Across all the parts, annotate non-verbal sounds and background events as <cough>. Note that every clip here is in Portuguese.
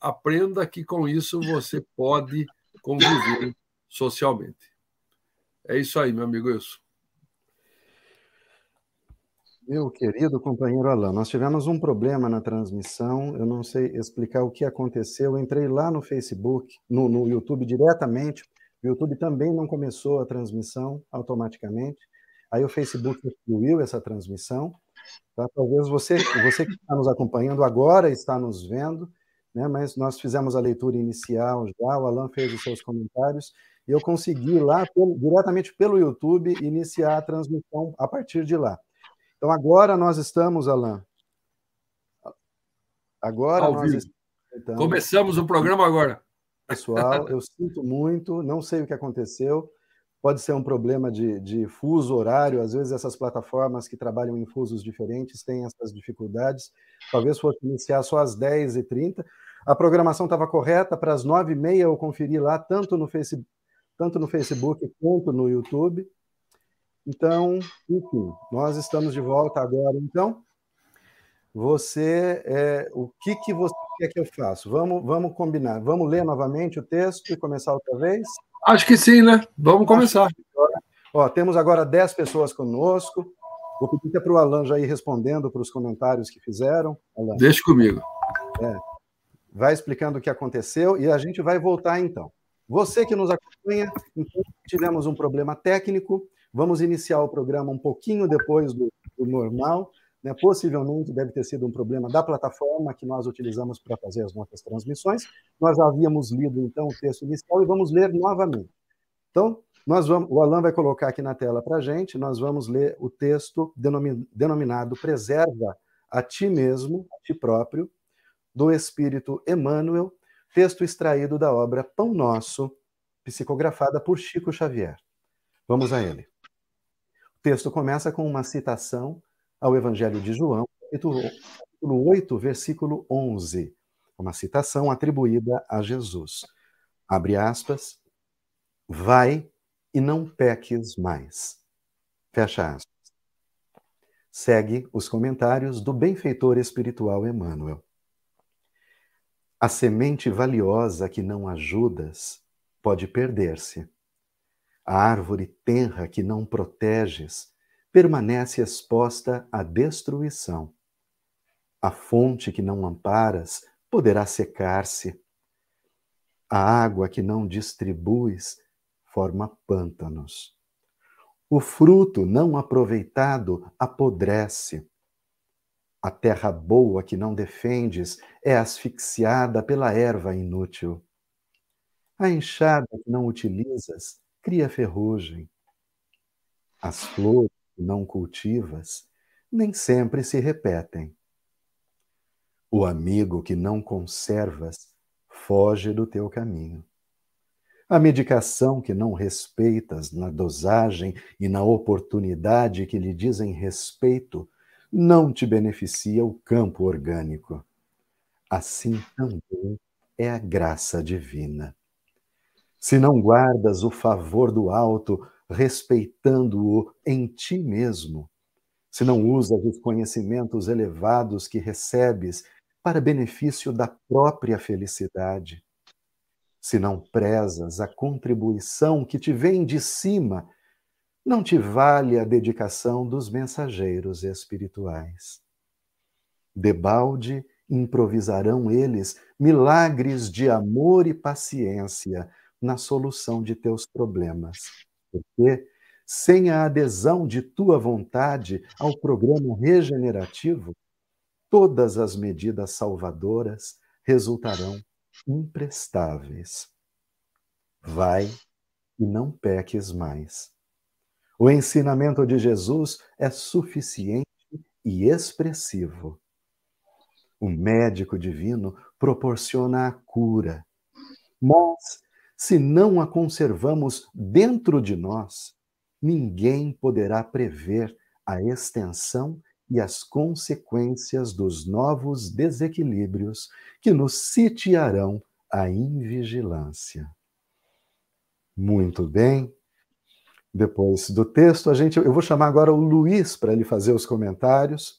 aprenda que com isso você pode conviver socialmente. É isso aí, meu amigo Wilson. Meu querido companheiro Alain, nós tivemos um problema na transmissão, eu não sei explicar o que aconteceu. Eu entrei lá no Facebook, no, no YouTube diretamente. O YouTube também não começou a transmissão automaticamente. Aí o Facebook excluiu essa transmissão. Tá? Talvez você, você que está nos acompanhando agora está nos vendo, né? mas nós fizemos a leitura inicial já, o Alan fez os seus comentários, e eu consegui lá, pelo, diretamente pelo YouTube, iniciar a transmissão a partir de lá. Então agora nós estamos, Alain. Agora Ao nós vivo. estamos. Começamos o programa agora. Pessoal, eu sinto muito, não sei o que aconteceu. Pode ser um problema de, de fuso horário, às vezes essas plataformas que trabalham em fusos diferentes têm essas dificuldades. Talvez fosse iniciar só às 10h30. A programação estava correta, para as 9h30 eu conferi lá, tanto no, face, tanto no Facebook quanto no YouTube. Então, enfim, nós estamos de volta agora. Então, você, é, o que, que você quer que eu faça? Vamos, vamos combinar. Vamos ler novamente o texto e começar outra vez? Acho que sim, né? Vamos começar. Ó, temos agora 10 pessoas conosco. Vou pedir para o Alan já ir respondendo para os comentários que fizeram. Alan. Deixa comigo. É. Vai explicando o que aconteceu e a gente vai voltar então. Você que nos acompanha, então, tivemos um problema técnico, Vamos iniciar o programa um pouquinho depois do, do normal. Né? Possivelmente deve ter sido um problema da plataforma que nós utilizamos para fazer as nossas transmissões. Nós havíamos lido, então, o texto inicial e vamos ler novamente. Então, nós vamos, o Alan vai colocar aqui na tela para a gente, nós vamos ler o texto denominado Preserva a Ti Mesmo, a Ti Próprio, do Espírito Emmanuel, texto extraído da obra Pão Nosso, psicografada por Chico Xavier. Vamos a ele texto começa com uma citação ao Evangelho de João, capítulo, 8, versículo 11. Uma citação atribuída a Jesus. Abre aspas. Vai e não peques mais. Fecha aspas. Segue os comentários do benfeitor espiritual Emmanuel. A semente valiosa que não ajudas pode perder-se a árvore tenra que não proteges permanece exposta à destruição. A fonte que não amparas poderá secar-se. A água que não distribuis forma pântanos. O fruto não aproveitado apodrece. A terra boa que não defendes é asfixiada pela erva inútil. A enxada que não utilizas cria ferrugem. As flores que não cultivas nem sempre se repetem. O amigo que não conservas foge do teu caminho. A medicação que não respeitas na dosagem e na oportunidade que lhe dizem respeito não te beneficia o campo orgânico. Assim também é a graça divina se não guardas o favor do alto, respeitando-o em ti mesmo, se não usas os conhecimentos elevados que recebes para benefício da própria felicidade, se não prezas a contribuição que te vem de cima, não te vale a dedicação dos mensageiros espirituais. Debalde improvisarão eles milagres de amor e paciência na solução de teus problemas. Porque sem a adesão de tua vontade ao programa regenerativo, todas as medidas salvadoras resultarão imprestáveis. Vai e não peques mais. O ensinamento de Jesus é suficiente e expressivo. O médico divino proporciona a cura, mas se não a conservamos dentro de nós, ninguém poderá prever a extensão e as consequências dos novos desequilíbrios que nos sitiarão a invigilância. Muito bem. Depois do texto, a gente, eu vou chamar agora o Luiz para ele fazer os comentários.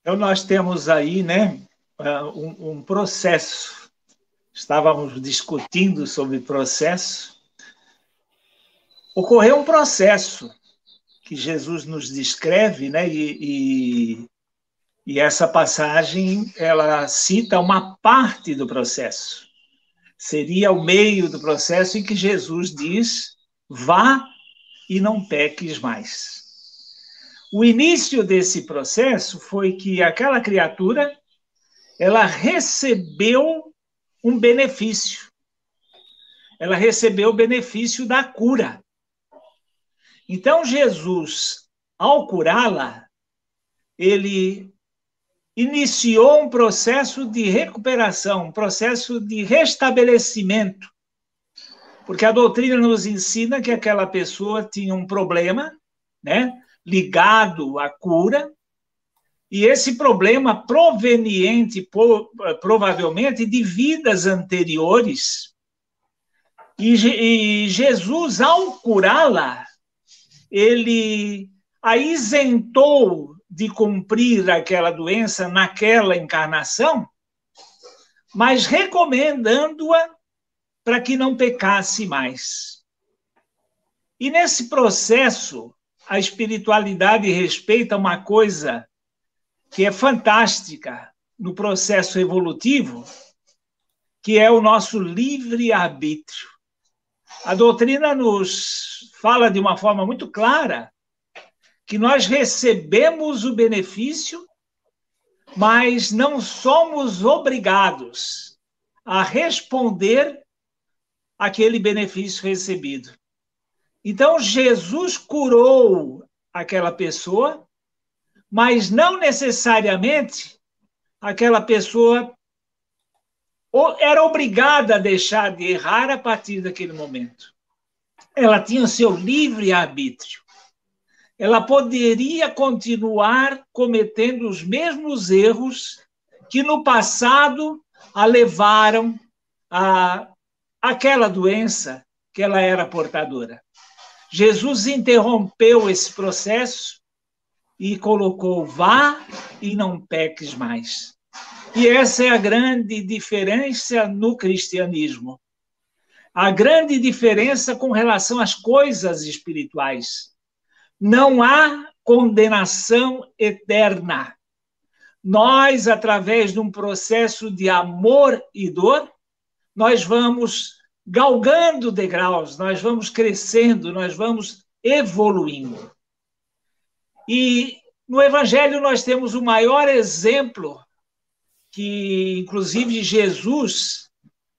Então, nós temos aí né, ah, um, um processo. Estávamos discutindo sobre processo. Ocorreu um processo que Jesus nos descreve, né, e, e, e essa passagem ela cita uma parte do processo. Seria o meio do processo em que Jesus diz: vá e não peques mais. O início desse processo foi que aquela criatura ela recebeu um benefício. Ela recebeu o benefício da cura. Então Jesus, ao curá-la, ele iniciou um processo de recuperação, um processo de restabelecimento. Porque a doutrina nos ensina que aquela pessoa tinha um problema, né? ligado à cura, e esse problema proveniente, provavelmente, de vidas anteriores. E, Jesus, ao curá-la, ele a isentou de cumprir aquela doença naquela encarnação, mas recomendando-a para que não pecasse mais. E nesse processo, a espiritualidade respeita uma coisa que é fantástica no processo evolutivo, que é o nosso livre-arbítrio. A doutrina nos fala de uma forma muito clara que nós recebemos o benefício, mas não somos obrigados a responder aquele benefício recebido. Então, Jesus curou aquela pessoa, mas não necessariamente aquela pessoa era obrigada a deixar de errar a partir daquele momento. Ela tinha seu livre arbítrio. Ela poderia continuar cometendo os mesmos erros que no passado a levaram a aquela doença que ela era portadora. Jesus interrompeu esse processo e colocou: vá e não peques mais. E essa é a grande diferença no cristianismo. A grande diferença com relação às coisas espirituais. Não há condenação eterna. Nós, através de um processo de amor e dor, nós vamos galgando degraus, nós vamos crescendo, nós vamos evoluindo. E no Evangelho nós temos o maior exemplo que, inclusive, Jesus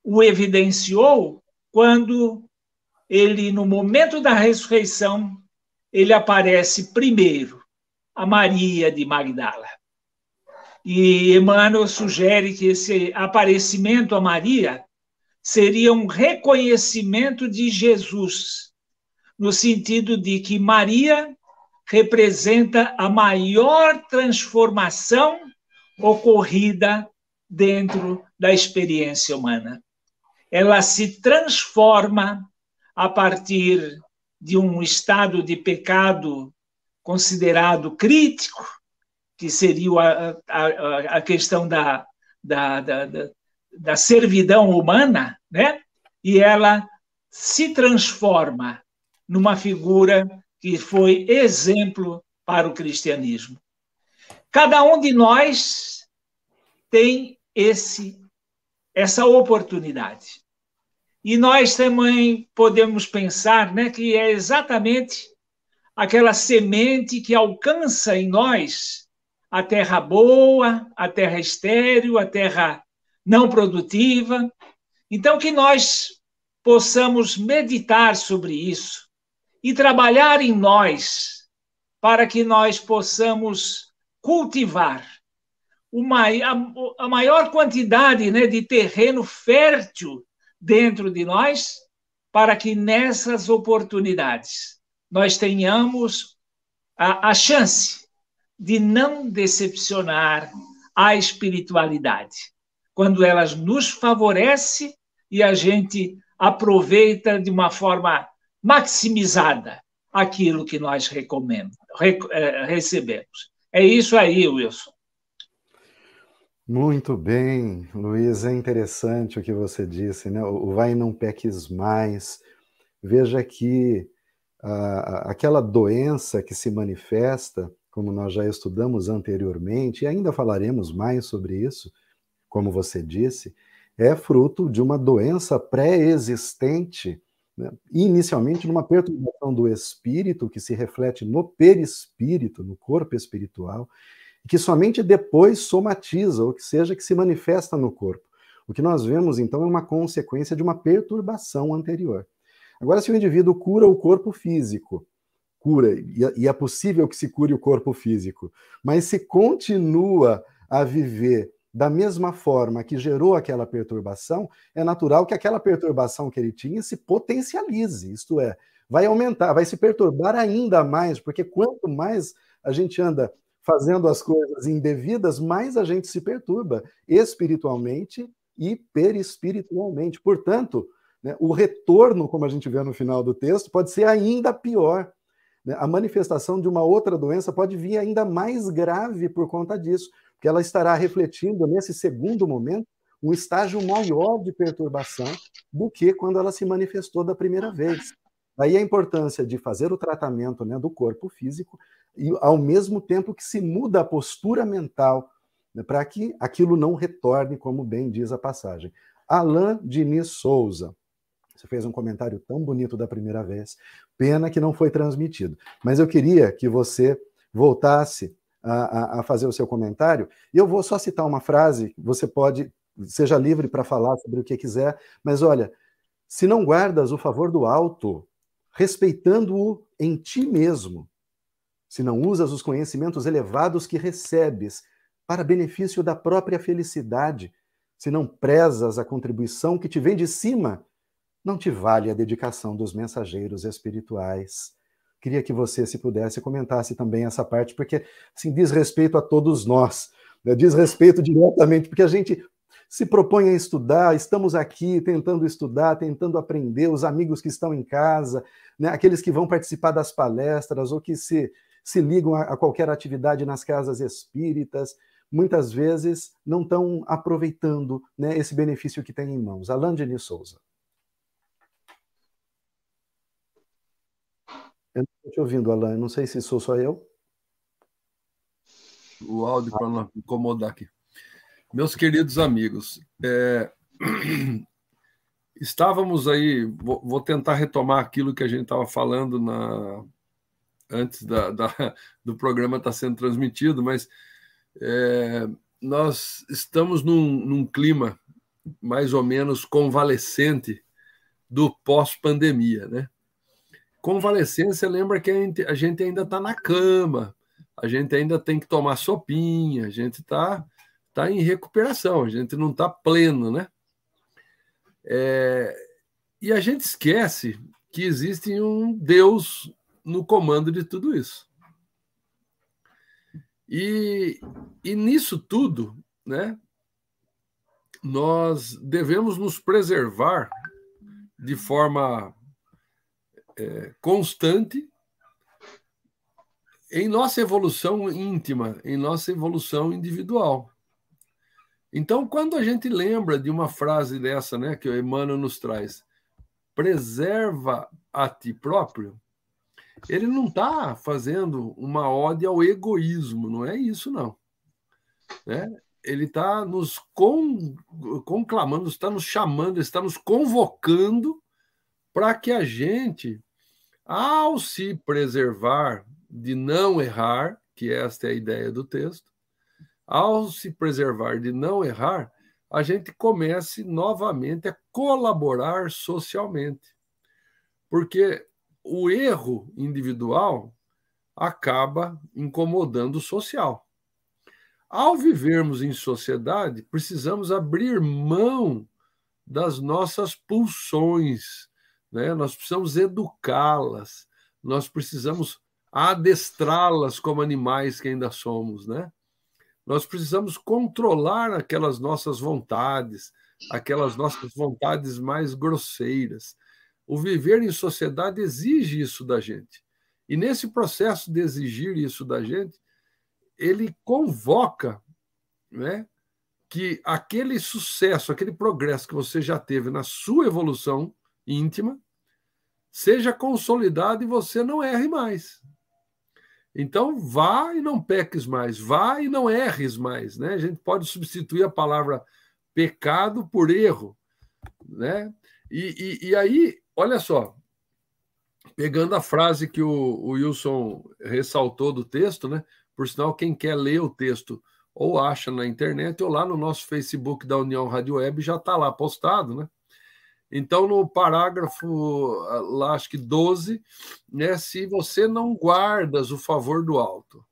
o evidenciou quando ele, no momento da ressurreição, ele aparece primeiro a Maria de Magdala. E Emmanuel sugere que esse aparecimento a Maria seria um reconhecimento de Jesus, no sentido de que Maria representa a maior transformação ocorrida dentro da experiência humana. Ela se transforma a partir de um estado de pecado considerado crítico, que seria a, a, a questão da, da, da, da servidão humana, né? E ela se transforma numa figura que foi exemplo para o cristianismo. Cada um de nós tem esse essa oportunidade. E nós também podemos pensar, né, que é exatamente aquela semente que alcança em nós a terra boa, a terra estéril, a terra não produtiva. Então, que nós possamos meditar sobre isso e trabalhar em nós para que nós possamos cultivar uma, a, a maior quantidade né, de terreno fértil dentro de nós, para que nessas oportunidades nós tenhamos a, a chance de não decepcionar a espiritualidade quando elas nos favorece e a gente aproveita de uma forma maximizada aquilo que nós é, recebemos. É isso aí, Wilson. Muito bem, Luiz, é interessante o que você disse, né? O vai não peques mais. Veja que aquela doença que se manifesta, como nós já estudamos anteriormente, e ainda falaremos mais sobre isso, como você disse, é fruto de uma doença pré-existente, né? inicialmente numa perturbação do espírito, que se reflete no perispírito, no corpo espiritual, que somente depois somatiza, ou que seja, que se manifesta no corpo. O que nós vemos, então, é uma consequência de uma perturbação anterior. Agora, se o indivíduo cura o corpo físico, cura, e é possível que se cure o corpo físico, mas se continua a viver da mesma forma que gerou aquela perturbação, é natural que aquela perturbação que ele tinha se potencialize, isto é, vai aumentar, vai se perturbar ainda mais, porque quanto mais a gente anda fazendo as coisas indevidas, mais a gente se perturba espiritualmente e perispiritualmente. Portanto, né, o retorno, como a gente vê no final do texto, pode ser ainda pior. Né? A manifestação de uma outra doença pode vir ainda mais grave por conta disso, porque ela estará refletindo, nesse segundo momento, um estágio maior de perturbação do que quando ela se manifestou da primeira vez. Daí a importância de fazer o tratamento né, do corpo físico, e ao mesmo tempo que se muda a postura mental né, para que aquilo não retorne, como bem diz a passagem. Alain Diniz Souza. Você fez um comentário tão bonito da primeira vez. Pena que não foi transmitido. Mas eu queria que você voltasse a, a, a fazer o seu comentário. E eu vou só citar uma frase. Você pode, seja livre para falar sobre o que quiser. Mas olha, se não guardas o favor do alto, respeitando-o em ti mesmo, se não usas os conhecimentos elevados que recebes para benefício da própria felicidade, se não prezas a contribuição que te vem de cima, não te vale a dedicação dos mensageiros espirituais. Queria que você, se pudesse, comentasse também essa parte, porque assim, diz respeito a todos nós, né? diz respeito diretamente, porque a gente se propõe a estudar, estamos aqui tentando estudar, tentando aprender, os amigos que estão em casa, né? aqueles que vão participar das palestras ou que se se ligam a, a qualquer atividade nas casas espíritas, muitas vezes não estão aproveitando né, esse benefício que tem em mãos. Alain Denis Souza. Eu não estou te ouvindo, Alain. Não sei se sou só eu. O áudio para não incomodar aqui. Meus queridos amigos, é... <clears throat> estávamos aí. Vou, tentar retomar aquilo que a gente estava falando na, antes da, da do programa estar tá sendo transmitido, mas é, nós estamos num, num clima mais ou menos convalescente do pós-pandemia, né? Convalescência lembra que a gente ainda está na cama, a gente ainda tem que tomar sopinha, a gente está tá em recuperação, a gente não está pleno, né? É, e a gente esquece que existe um Deus no comando de tudo isso. E, e nisso tudo, né, nós devemos nos preservar de forma é, constante em nossa evolução íntima, em nossa evolução individual. Então, quando a gente lembra de uma frase dessa, né, que o Emmanuel nos traz, preserva a ti próprio, ele não está fazendo uma ode ao egoísmo, não é isso, não. Né? Ele está nos con, conclamando, está nos chamando, está nos convocando para que a gente, ao se preservar de não errar, que esta é a ideia do texto, ao se preservar de não errar, a gente comece novamente a colaborar socialmente. Porque o erro individual acaba incomodando o social. Ao vivermos em sociedade, precisamos abrir mão das nossas pulsões, né? nós precisamos educá-las, nós precisamos adestrá-las como animais que ainda somos. Né? Nós precisamos controlar aquelas nossas vontades, aquelas nossas vontades mais grosseiras o viver em sociedade exige isso da gente. E nesse processo de exigir isso da gente, ele convoca né, que aquele sucesso, aquele progresso que você já teve na sua evolução íntima seja consolidado e você não erre mais. Então, vá e não peques mais, vá e não erres mais. Né? A gente pode substituir a palavra pecado por erro. Né? E, e, e aí, olha só, pegando a frase que o, o Wilson ressaltou do texto, né? por sinal, quem quer ler o texto ou acha na internet ou lá no nosso Facebook da União Rádio Web já está lá postado, né? Então, no parágrafo, ah, lá acho que 12, né, se você não guardas o favor do alto,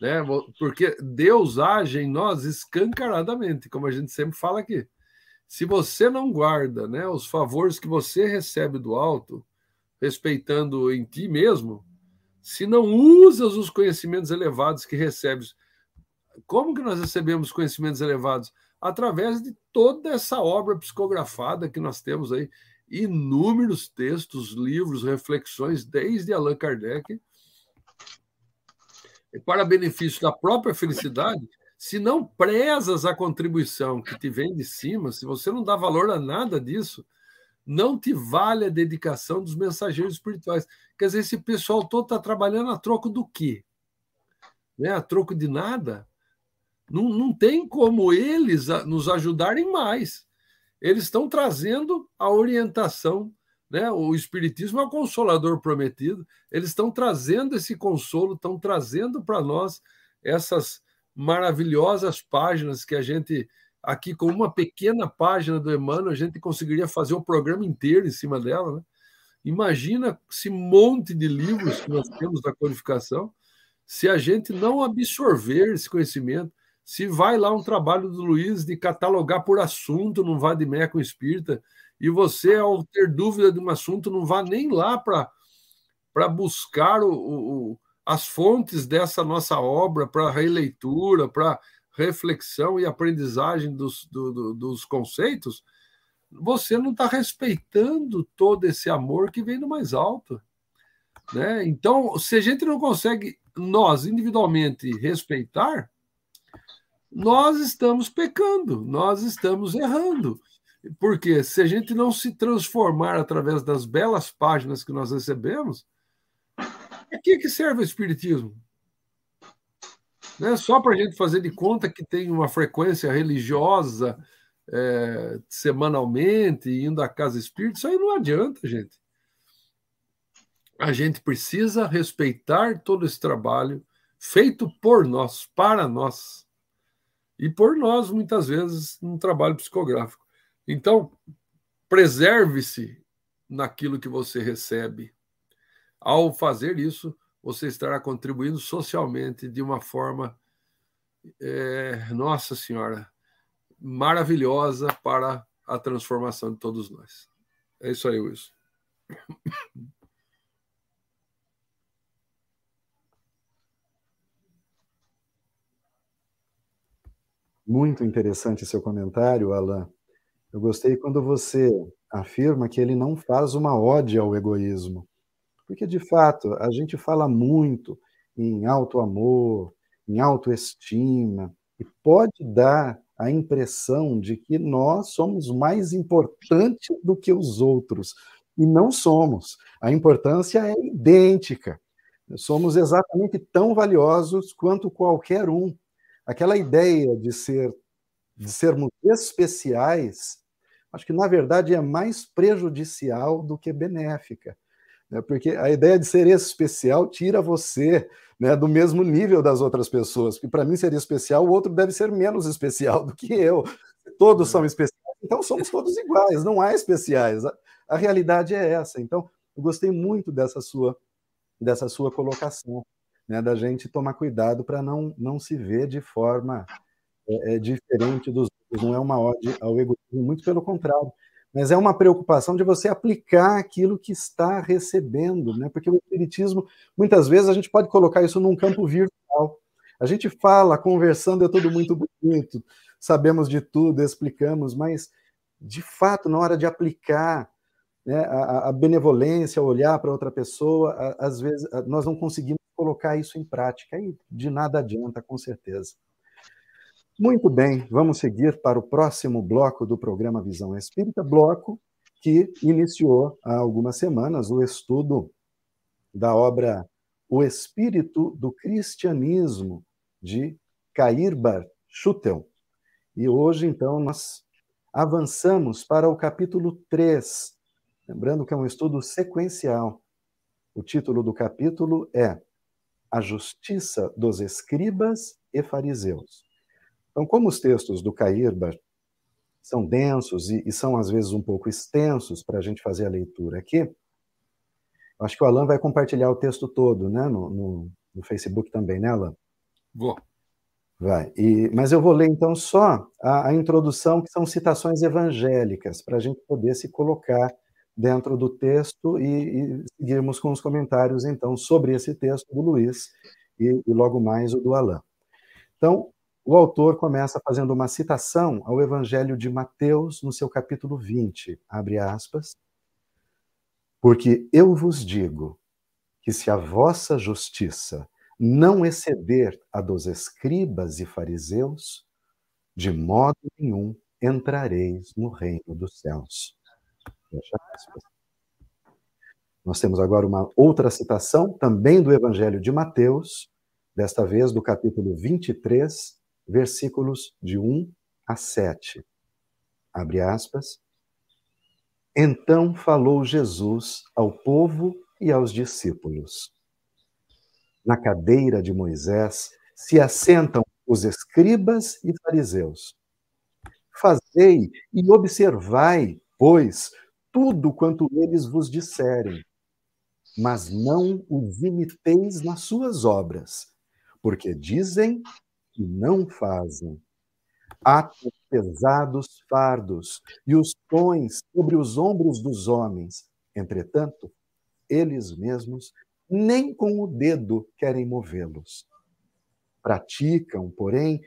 né, porque Deus age em nós escancaradamente, como a gente sempre fala aqui. Se você não guarda né, os favores que você recebe do alto, respeitando em ti mesmo, se não usas os conhecimentos elevados que recebes, como que nós recebemos conhecimentos elevados? através de toda essa obra psicografada que nós temos aí, inúmeros textos, livros, reflexões, desde Allan Kardec. Para benefício da própria felicidade, se não prezas a contribuição que te vem de cima, se você não dá valor a nada disso, não te vale a dedicação dos mensageiros espirituais. Quer dizer, esse pessoal todo está trabalhando a troco do quê? Né? A troco de nada? Não, não tem como eles nos ajudarem mais. Eles estão trazendo a orientação, né? o Espiritismo é o consolador prometido, eles estão trazendo esse consolo, estão trazendo para nós essas maravilhosas páginas que a gente, aqui com uma pequena página do Emmanuel, a gente conseguiria fazer o programa inteiro em cima dela. Né? Imagina esse monte de livros que nós temos da codificação, se a gente não absorver esse conhecimento, se vai lá um trabalho do Luiz de catalogar por assunto, não vá de meia com espírita, e você, ao ter dúvida de um assunto, não vá nem lá para buscar o, o, as fontes dessa nossa obra, para releitura, para reflexão e aprendizagem dos, do, do, dos conceitos, você não está respeitando todo esse amor que vem do mais alto. Né? Então, se a gente não consegue, nós individualmente, respeitar, nós estamos pecando, nós estamos errando. Porque se a gente não se transformar através das belas páginas que nós recebemos, a que, que serve o Espiritismo? Né? Só para a gente fazer de conta que tem uma frequência religiosa é, semanalmente, indo à casa espírita, isso aí não adianta, gente. A gente precisa respeitar todo esse trabalho feito por nós, para nós e por nós, muitas vezes, no trabalho psicográfico. Então, preserve-se naquilo que você recebe. Ao fazer isso, você estará contribuindo socialmente de uma forma, é, nossa Senhora, maravilhosa para a transformação de todos nós. É isso aí, Wilson. Muito interessante seu comentário, Alan. Eu gostei quando você afirma que ele não faz uma ode ao egoísmo. Porque, de fato, a gente fala muito em auto-amor, em autoestima, e pode dar a impressão de que nós somos mais importantes do que os outros. E não somos. A importância é idêntica. Somos exatamente tão valiosos quanto qualquer um aquela ideia de ser de sermos especiais, acho que na verdade é mais prejudicial do que benéfica, né? porque a ideia de ser especial tira você né, do mesmo nível das outras pessoas, porque para mim seria especial, o outro deve ser menos especial do que eu. Todos são especiais, então somos todos iguais, não há especiais. A, a realidade é essa. Então, eu gostei muito dessa sua dessa sua colocação né, da gente tomar cuidado para não, não se ver de forma é, é, diferente dos outros. Não é uma ode ao egoísmo, muito pelo contrário. Mas é uma preocupação de você aplicar aquilo que está recebendo, né? porque o Espiritismo, muitas vezes, a gente pode colocar isso num campo virtual. A gente fala, conversando, é tudo muito bonito, sabemos de tudo, explicamos, mas, de fato, na hora de aplicar né, a, a benevolência, olhar para outra pessoa, a, às vezes nós não conseguimos colocar isso em prática e de nada adianta, com certeza. Muito bem, vamos seguir para o próximo bloco do programa Visão Espírita, bloco que iniciou há algumas semanas o estudo da obra O Espírito do Cristianismo, de Cairbar Schutel. E hoje, então, nós avançamos para o capítulo 3, lembrando que é um estudo sequencial. O título do capítulo é A Justiça dos Escribas e Fariseus. Então, como os textos do Cairbar são densos e, e, são, às vezes, um pouco extensos para a gente fazer a leitura aqui, acho que o Alan vai compartilhar o texto todo, né, no, no, no Facebook também, né, Alan? Vou. Vai. E, mas eu vou ler, então, só a, a introdução, que são citações evangélicas, para a gente poder se colocar dentro do texto e, e, seguirmos com os comentários, então, sobre esse texto do Luiz e, e logo mais o do Alain. Então, o autor começa fazendo uma citação ao Evangelho de Mateus, no seu capítulo 20, abre aspas, porque eu vos digo que se a vossa justiça não exceder a dos escribas e fariseus, de modo nenhum entrareis no reino dos céus. Fecha aspas. Nós temos agora uma outra citação, também do Evangelho de Mateus, desta vez do capítulo 23, versículos de 1 a 7. Abre aspas. Então falou Jesus ao povo e aos discípulos. Na cadeira de Moisés se assentam os escribas e fariseus. Fazei e observai, pois, tudo quanto eles vos disserem, mas não os imiteis nas suas obras, porque dizem que não fazem. Atos pesados fardos e os pões sobre os ombros dos homens. Entretanto, eles mesmos nem com o dedo querem movê-los. Praticam, porém,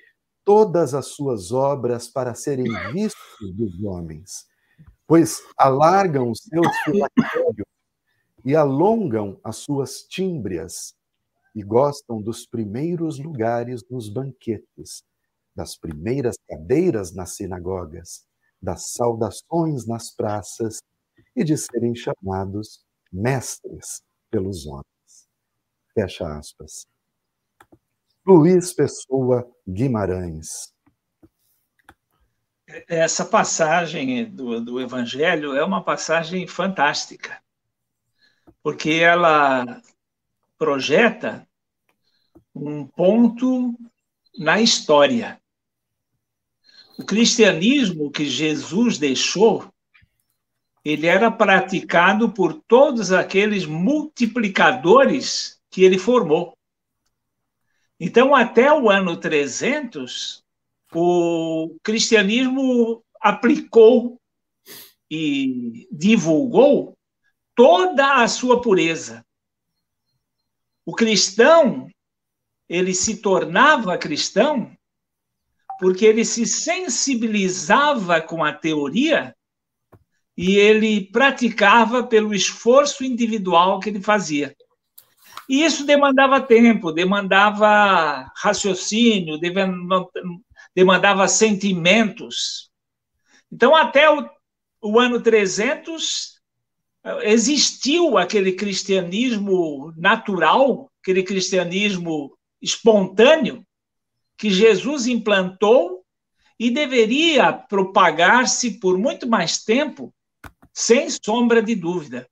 todas as suas obras para serem vistos dos homens, pois alargam os seus filactérios e alongam as suas tímbrias e gostam dos primeiros lugares nos banquetes, das primeiras cadeiras nas sinagogas, das saudações nas praças e de serem chamados mestres pelos homens. Fecha aspas. Luiz Pessoa Guimarães. Essa passagem do, do Evangelho é uma passagem fantástica, porque ela projeta um ponto na história. O cristianismo que Jesus deixou, ele era praticado por todos aqueles multiplicadores que ele formou. Então, até o ano 300, o cristianismo aplicou e divulgou toda a sua pureza. O cristão, ele se tornava cristão porque ele se sensibilizava com a teoria e ele praticava pelo esforço individual que ele fazia. E isso demandava tempo, demandava raciocínio, demandava sentimentos. Então, até o, o ano 300, existiu aquele cristianismo natural, aquele cristianismo espontâneo que Jesus implantou e deveria propagar-se por muito mais tempo, sem sombra de dúvida.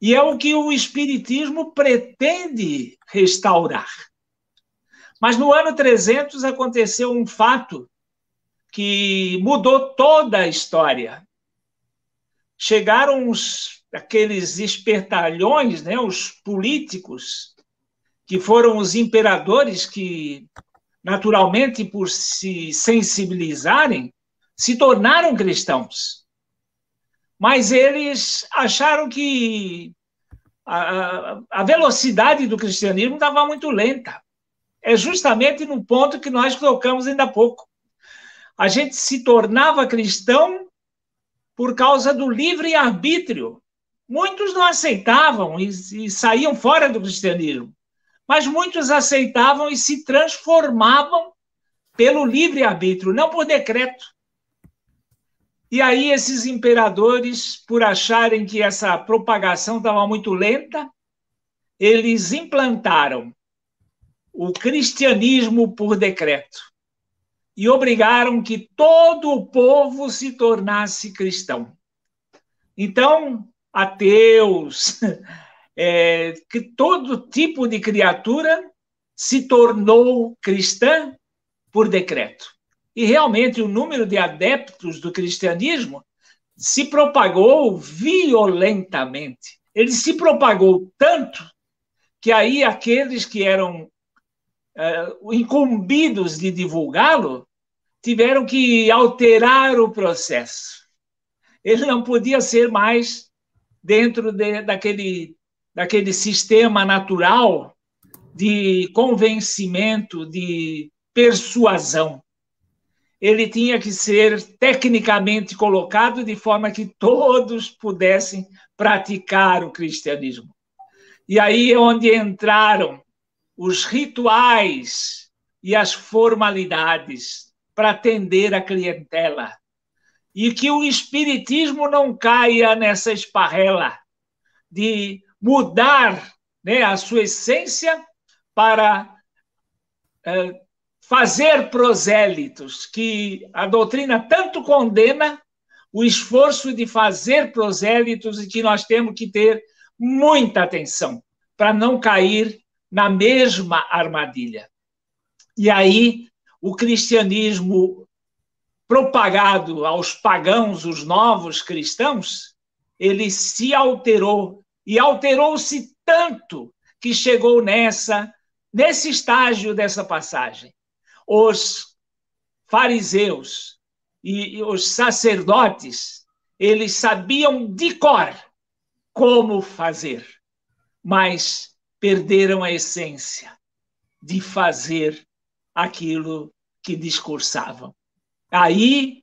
E é o que o Espiritismo pretende restaurar. Mas no ano 300 aconteceu um fato que mudou toda a história. Chegaram os aqueles espertalhões, né, os políticos, que foram os imperadores que, naturalmente, por se sensibilizarem, se tornaram cristãos. Mas eles acharam que a, a velocidade do cristianismo estava muito lenta. É justamente no ponto que nós colocamos ainda há pouco. A gente se tornava cristão por causa do livre arbítrio Muitos não aceitavam e, e saíam fora do cristianismo, mas muitos aceitavam e se transformavam pelo livre-arbítrio, não por decreto. E aí, esses imperadores, por acharem que essa propagação estava muito lenta, eles implantaram o cristianismo por decreto e obrigaram que todo o povo se tornasse cristão. Então, ateus, <laughs> é, que todo tipo de criatura se tornou cristã por decreto. E realmente o número de adeptos do cristianismo se propagou violentamente. Ele se propagou tanto que aí aqueles que eram uh, incumbidos de divulgá-lo tiveram que alterar o processo. Ele não podia ser mais dentro de, daquele, daquele sistema natural de convencimento, de persuasão. Ele tinha que ser tecnicamente colocado de forma que todos pudessem praticar o cristianismo. E aí é onde entraram os rituais e as formalidades para atender a clientela. E que o espiritismo não caia nessa esparrela de mudar né, a sua essência para é, fazer prosélitos, que a doutrina tanto condena o esforço de fazer prosélitos e que nós temos que ter muita atenção para não cair na mesma armadilha. E aí, o cristianismo propagado aos pagãos, os novos cristãos, ele se alterou e alterou-se tanto que chegou nessa nesse estágio dessa passagem. Os fariseus e os sacerdotes, eles sabiam de cor como fazer, mas perderam a essência de fazer aquilo que discursavam. Aí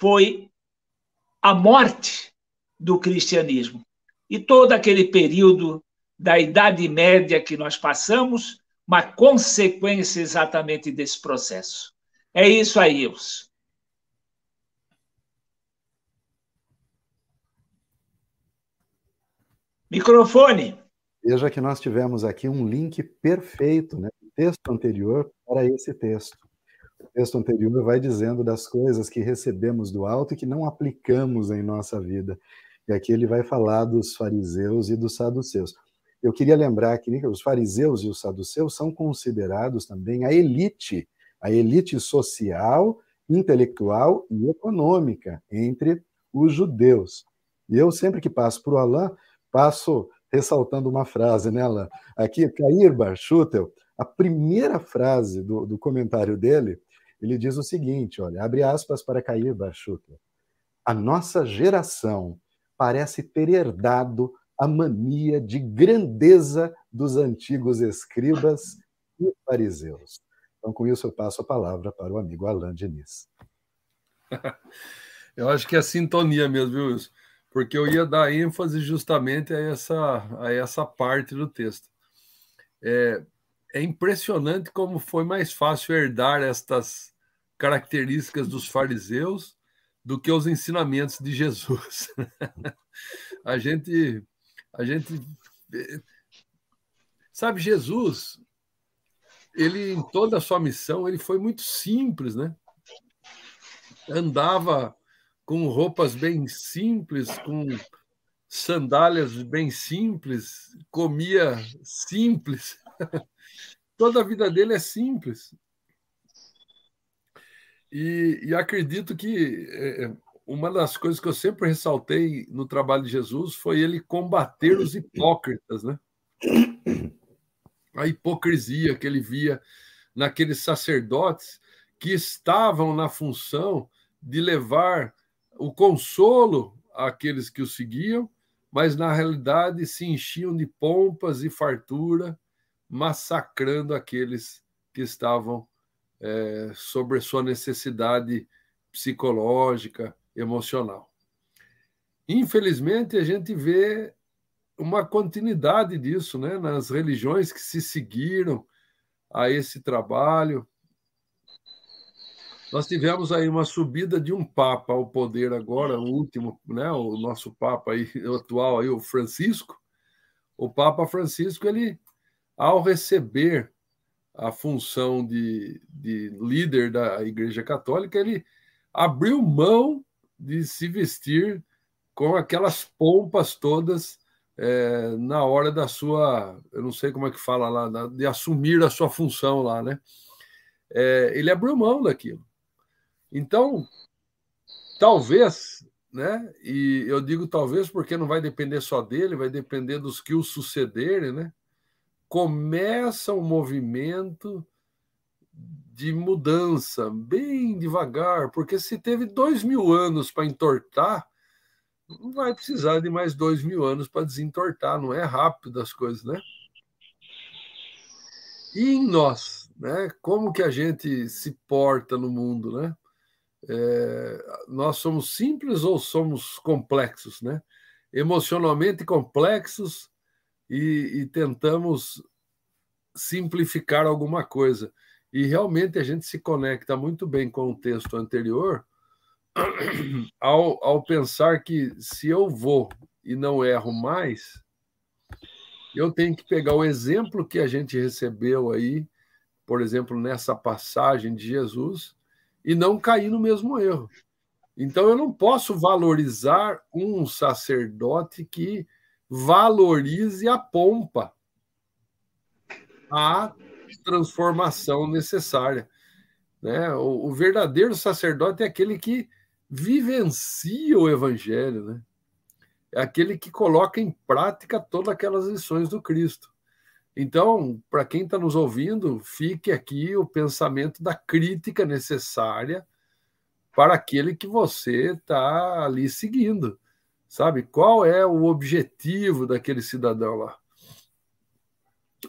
foi a morte do cristianismo. E todo aquele período da Idade Média que nós passamos, uma consequência exatamente desse processo. É isso aí, Ilse. Microfone. Veja que nós tivemos aqui um link perfeito, né? Texto anterior para esse texto. O texto anterior vai dizendo das coisas que recebemos do alto e que não aplicamos em nossa vida. E aqui ele vai falar dos fariseus e dos saduceus. Eu queria lembrar que os fariseus e os saduceus são considerados também a elite, a elite social, intelectual e econômica entre os judeus. E eu sempre que passo por Alain, passo ressaltando uma frase, né, Alain? Aqui, Cair Barchutel, a primeira frase do, do comentário dele, ele diz o seguinte, olha, abre aspas para Cair Barchutel. A nossa geração parece ter herdado a mania de grandeza dos antigos escribas e fariseus. Então, com isso, eu passo a palavra para o amigo Alain Diniz. <laughs> Eu acho que é sintonia mesmo, viu, Wilson? porque eu ia dar ênfase justamente a essa, a essa parte do texto. É, é impressionante como foi mais fácil herdar estas características dos fariseus do que os ensinamentos de Jesus. <laughs> a gente, a gente sabe Jesus, ele em toda a sua missão ele foi muito simples, né? Andava com roupas bem simples, com sandálias bem simples, comia simples. <laughs> Toda a vida dele é simples. E, e acredito que é, é, uma das coisas que eu sempre ressaltei no trabalho de Jesus foi ele combater os hipócritas, né? A hipocrisia que ele via naqueles sacerdotes que estavam na função de levar o consolo àqueles que o seguiam, mas na realidade se enchiam de pompas e fartura, massacrando aqueles que estavam é, sobre sua necessidade psicológica, emocional. Infelizmente, a gente vê uma continuidade disso né, nas religiões que se seguiram a esse trabalho. Nós tivemos aí uma subida de um papa ao poder agora, o último, né, o nosso papa aí, atual aí, o Francisco. O Papa Francisco, ele, ao receber a função de, de líder da Igreja Católica, ele abriu mão de se vestir com aquelas pompas todas é, na hora da sua, eu não sei como é que fala lá, de assumir a sua função lá, né? É, ele abriu mão daquilo. Então, talvez, né? E eu digo talvez porque não vai depender só dele, vai depender dos que o sucederem, né? Começa um movimento de mudança, bem devagar, porque se teve dois mil anos para entortar, não vai precisar de mais dois mil anos para desentortar, não é rápido as coisas, né? E em nós, né? Como que a gente se porta no mundo, né? É, nós somos simples ou somos complexos, né? Emocionalmente complexos e, e tentamos simplificar alguma coisa. E realmente a gente se conecta muito bem com o texto anterior <coughs> ao, ao pensar que se eu vou e não erro mais, eu tenho que pegar o exemplo que a gente recebeu aí, por exemplo, nessa passagem de Jesus, e não cair no mesmo erro. Então eu não posso valorizar um sacerdote que valorize a pompa, a transformação necessária. Né? O, o verdadeiro sacerdote é aquele que vivencia o evangelho, né? É aquele que coloca em prática todas aquelas lições do Cristo. Então, para quem está nos ouvindo, fique aqui o pensamento da crítica necessária para aquele que você está ali seguindo. Sabe? Qual é o objetivo daquele cidadão lá?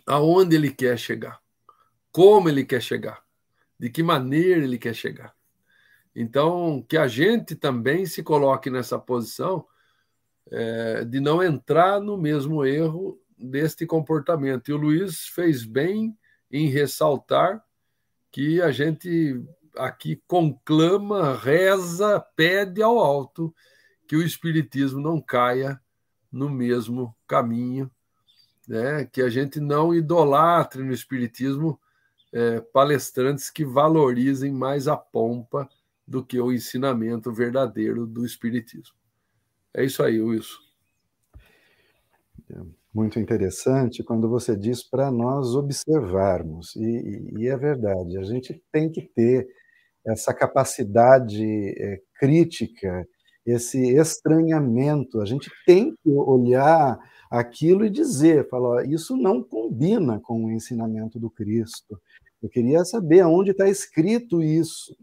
Aonde ele quer chegar? Como ele quer chegar? De que maneira ele quer chegar? Então, que a gente também se coloque nessa posição é, de não entrar no mesmo erro deste comportamento. E o Luiz fez bem em ressaltar que a gente aqui conclama, reza, pede ao alto que o Espiritismo não caia no mesmo caminho, né? que a gente não idolatre no Espiritismo é, palestrantes que valorizem mais a pompa do que o ensinamento verdadeiro do Espiritismo. É isso aí, Wilson. É muito interessante quando você diz para nós observarmos, e, e, é verdade, a gente tem que ter essa capacidade é, crítica, esse estranhamento, a gente tem que olhar aquilo e dizer, falar, isso não combina com o ensinamento do Cristo. Eu queria saber onde está escrito isso.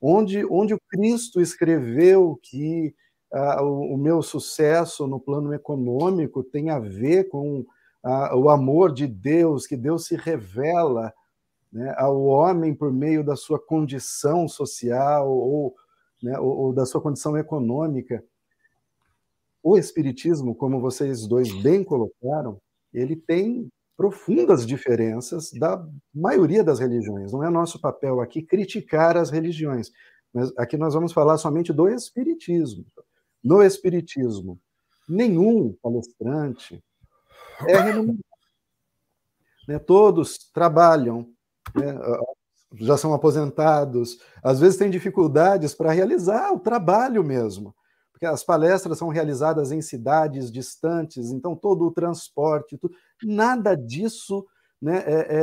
Onde, onde o Cristo escreveu que ah, o, o, meu sucesso no plano econômico tem a ver com ah, o amor de Deus, que Deus se revela né, ao homem por meio da sua condição social ou, né, ou, ou da sua condição econômica. O Espiritismo, como vocês dois bem colocaram, ele tem profundas diferenças da maioria das religiões. Não é nosso papel aqui criticar as religiões, mas aqui nós vamos falar somente do Espiritismo. No Espiritismo, nenhum palestrante é remunerado. Né? Todos trabalham, né? Já são aposentados, às vezes têm dificuldades para realizar o trabalho mesmo porque as palestras são realizadas em cidades distantes, então todo o transporte, tudo, nada disso, né, é, é,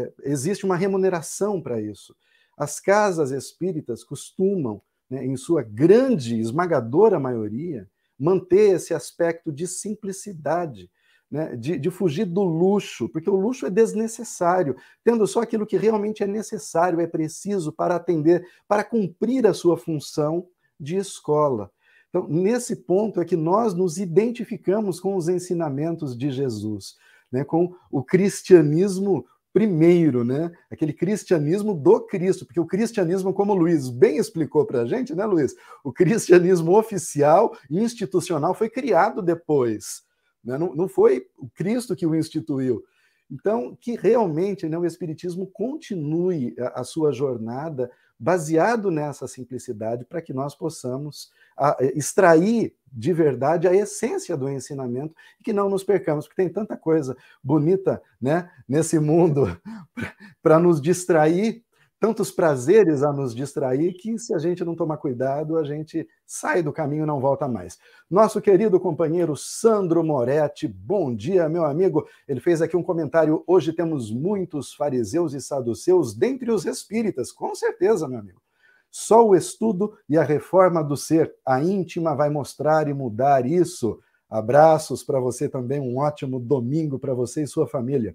é, existe uma remuneração para isso. As casas espíritas costumam, né, em sua grande, esmagadora maioria, manter esse aspecto de simplicidade, né, de, de, fugir do luxo, porque o luxo é desnecessário, tendo só aquilo que realmente é necessário, é preciso para atender, para cumprir a sua função de escola. Então, nesse ponto é que nós nos identificamos com os ensinamentos de Jesus, né, com o cristianismo primeiro, né? Aquele cristianismo do Cristo, porque o cristianismo, como o Luiz bem explicou para a gente, né, Luiz? O cristianismo oficial e institucional foi criado depois, né? não, não foi o Cristo que o instituiu. Então, que realmente né, o Espiritismo continue a, a sua jornada baseado nessa simplicidade para que nós possamos a, extrair de verdade a essência do ensinamento e que não nos percamos, porque tem tanta coisa bonita né, nesse mundo <laughs> para nos distrair tantos prazeres a nos distrair que, se a gente não tomar cuidado, a gente sai do caminho e não volta mais. Nosso querido companheiro Sandro Moretti, bom dia, meu amigo. Ele fez aqui um comentário. Hoje temos muitos fariseus e saduceus dentre os espíritas, com certeza, meu amigo. Só o estudo e a reforma do ser, a íntima, vai mostrar e mudar isso. Abraços para você também, um ótimo domingo para você e sua família.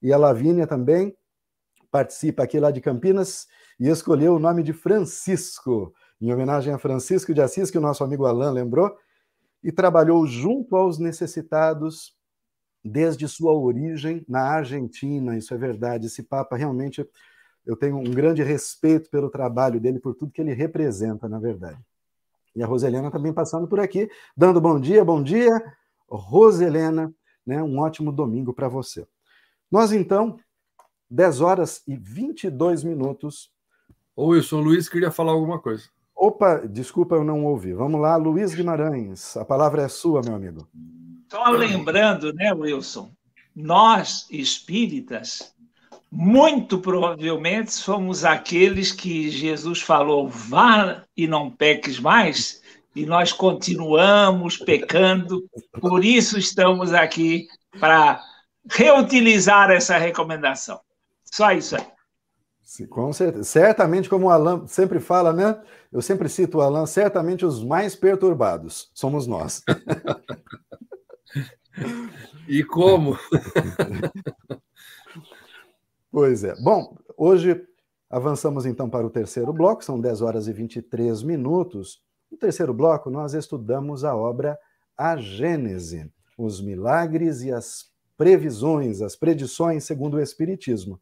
E a Lavínia também, participa aqui lá de Campinas e escolheu o nome de Francisco, em homenagem a Francisco de Assis, que o nosso amigo Alain lembrou, e trabalhou junto aos necessitados desde sua origem na Argentina. Isso é verdade. Esse Papa realmente eu tenho um grande respeito pelo trabalho dele, por tudo que ele representa, na verdade. E a Roselena também passando por aqui, dando bom dia, bom dia, Roselena, né? Um ótimo domingo para você. Nós então 10 horas e 22 minutos. Ô Wilson, Luiz queria falar alguma coisa. Opa, desculpa, eu não ouvi. Vamos lá, Luiz Guimarães, a palavra é sua, meu amigo. Só lembrando, né, Wilson, nós espíritas, muito provavelmente somos aqueles que Jesus falou, vá e não peques mais, e nós continuamos pecando, por isso estamos aqui para reutilizar essa recomendação. Só isso aí. Sim, com certeza. Certamente, como o Alan sempre fala, né? Eu sempre cito o Alan, certamente os mais perturbados somos nós. <laughs> e como? <laughs> pois é. Bom, hoje avançamos então para o terceiro bloco, são 10 horas e 23 minutos. No terceiro bloco, nós estudamos a obra A Gênese, os milagres e as previsões, as predições segundo o Espiritismo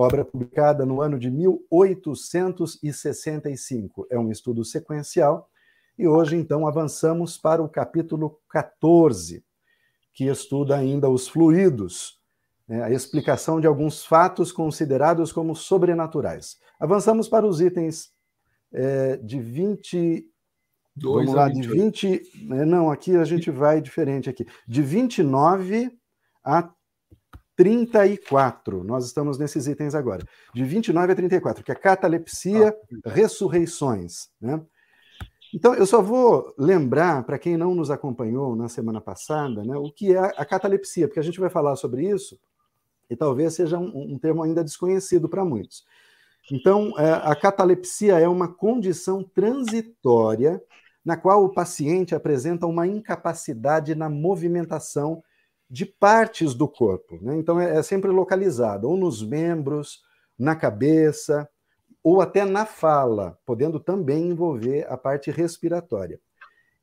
obra publicada no ano de 1865. É um estudo sequencial e hoje, então, avançamos para o capítulo 14, que estuda ainda os fluidos, né, a explicação de alguns fatos considerados como sobrenaturais. Avançamos para os itens é, de 20. Dois vamos lá, de 20. Né, não, aqui a gente vai diferente aqui. De 29 a 34. Nós estamos nesses itens agora. De 29 a 34, que é catalepsia, ah, ressurreições. Né? Então, eu só vou lembrar, para quem não nos acompanhou na semana passada, né, o que é a catalepsia, porque a gente vai falar sobre isso e talvez seja um, um termo ainda desconhecido para muitos. Então, é, a catalepsia é uma condição transitória na qual o paciente apresenta uma incapacidade na movimentação de partes do corpo. Né? Então, é, é sempre localizado, ou nos membros, na cabeça, ou até na fala, podendo também envolver a parte respiratória.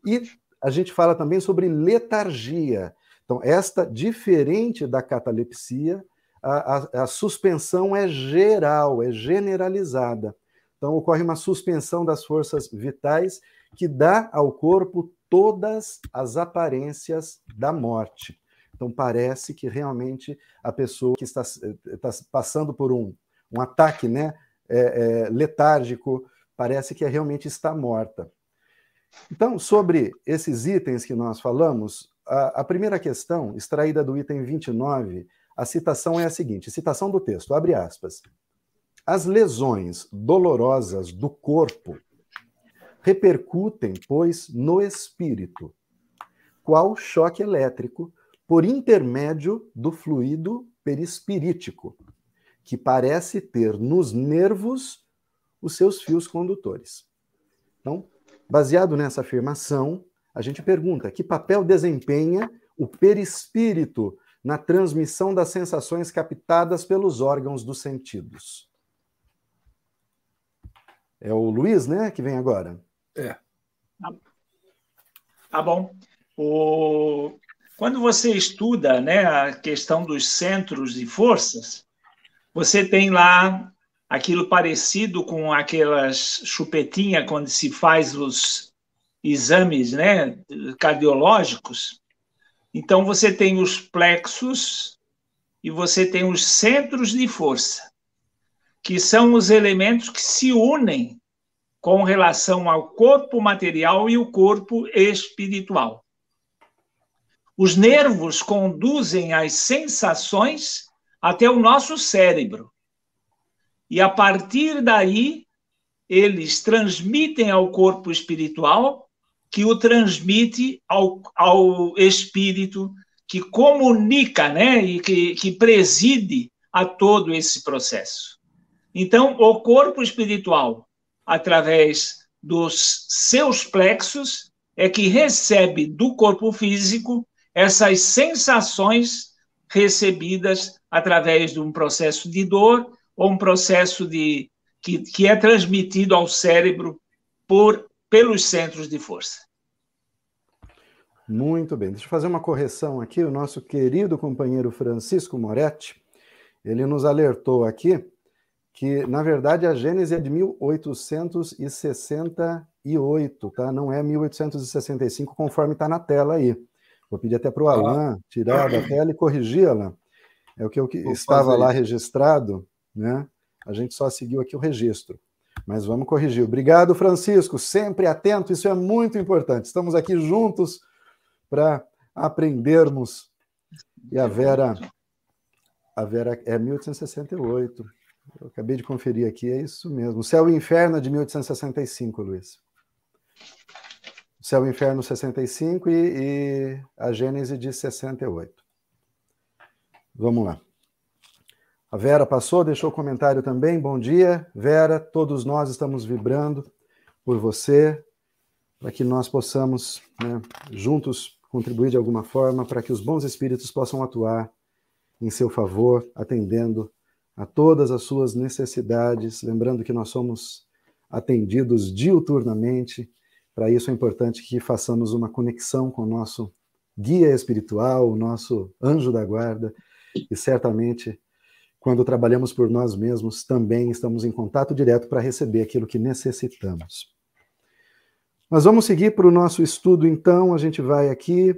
E a gente fala também sobre letargia. Então, esta, diferente da catalepsia, a, a, a, suspensão é geral, é generalizada. Então, ocorre uma suspensão das forças vitais que dá ao corpo todas as aparências da morte. Então, parece que realmente a pessoa que está, está passando por um, um ataque né, é, é, letárgico, parece que realmente está morta. Então, sobre esses itens que nós falamos, a, a, primeira questão, extraída do item 29, a citação é a seguinte: citação do texto, abre aspas. As lesões dolorosas do corpo repercutem, pois, no espírito, qual choque elétrico por intermédio do fluido perispirítico, que parece ter nos nervos os seus fios condutores. Então, baseado nessa afirmação, a gente pergunta: que papel desempenha o perispírito na transmissão das sensações captadas pelos órgãos dos sentidos? É o Luiz, né, que vem agora? É. Tá bom. O... Quando você estuda né, a questão dos centros de forças, você tem lá aquilo parecido com aquelas chupetinhas quando se faz os exames né, cardiológicos. Então, você tem os plexos e você tem os centros de força, que são os elementos que se unem com relação ao corpo material e o corpo espiritual. Os nervos conduzem as sensações até o nosso cérebro. E a partir daí, eles transmitem ao corpo espiritual, que o transmite ao, ao espírito, que comunica né, e que, que preside a todo esse processo. Então, o corpo espiritual através dos seus plexos, é que recebe do corpo físico essas sensações recebidas através de um processo de dor ou um processo de que, que é transmitido ao cérebro por pelos centros de força. Muito bem. Deixa eu fazer uma correção aqui. O nosso querido companheiro Francisco Moretti, ele nos alertou aqui que, na verdade, a Gênese é de 1868, tá? Não é 1865, conforme está na tela aí. Vou pedir até para o Alan tirar da tela e corrigi-la. É o que eu Vou estava fazer. lá registrado, né? A gente só seguiu aqui o registro. Mas vamos corrigir. Obrigado, Francisco. Sempre atento, isso é muito importante. Estamos aqui juntos para aprendermos. E a Vera, a Vera é 1868. Eu acabei de conferir aqui, é isso mesmo. O Céu e o Inferno é de 1865, Luiz. Céu e Inferno 65 e, e a Gênese de 68. Vamos lá. A Vera passou, deixou comentário também. Bom dia, Vera. Todos nós estamos vibrando por você, para que nós possamos, né, juntos, contribuir de alguma forma para que os bons espíritos possam atuar em seu favor, atendendo a todas as suas necessidades, lembrando que nós somos atendidos diuturnamente. Para isso é importante que façamos uma conexão com o nosso guia espiritual, o nosso anjo da guarda, e certamente quando trabalhamos por nós mesmos, também estamos em contato direto para receber aquilo que necessitamos. Mas vamos seguir para o nosso estudo, então. A gente vai aqui.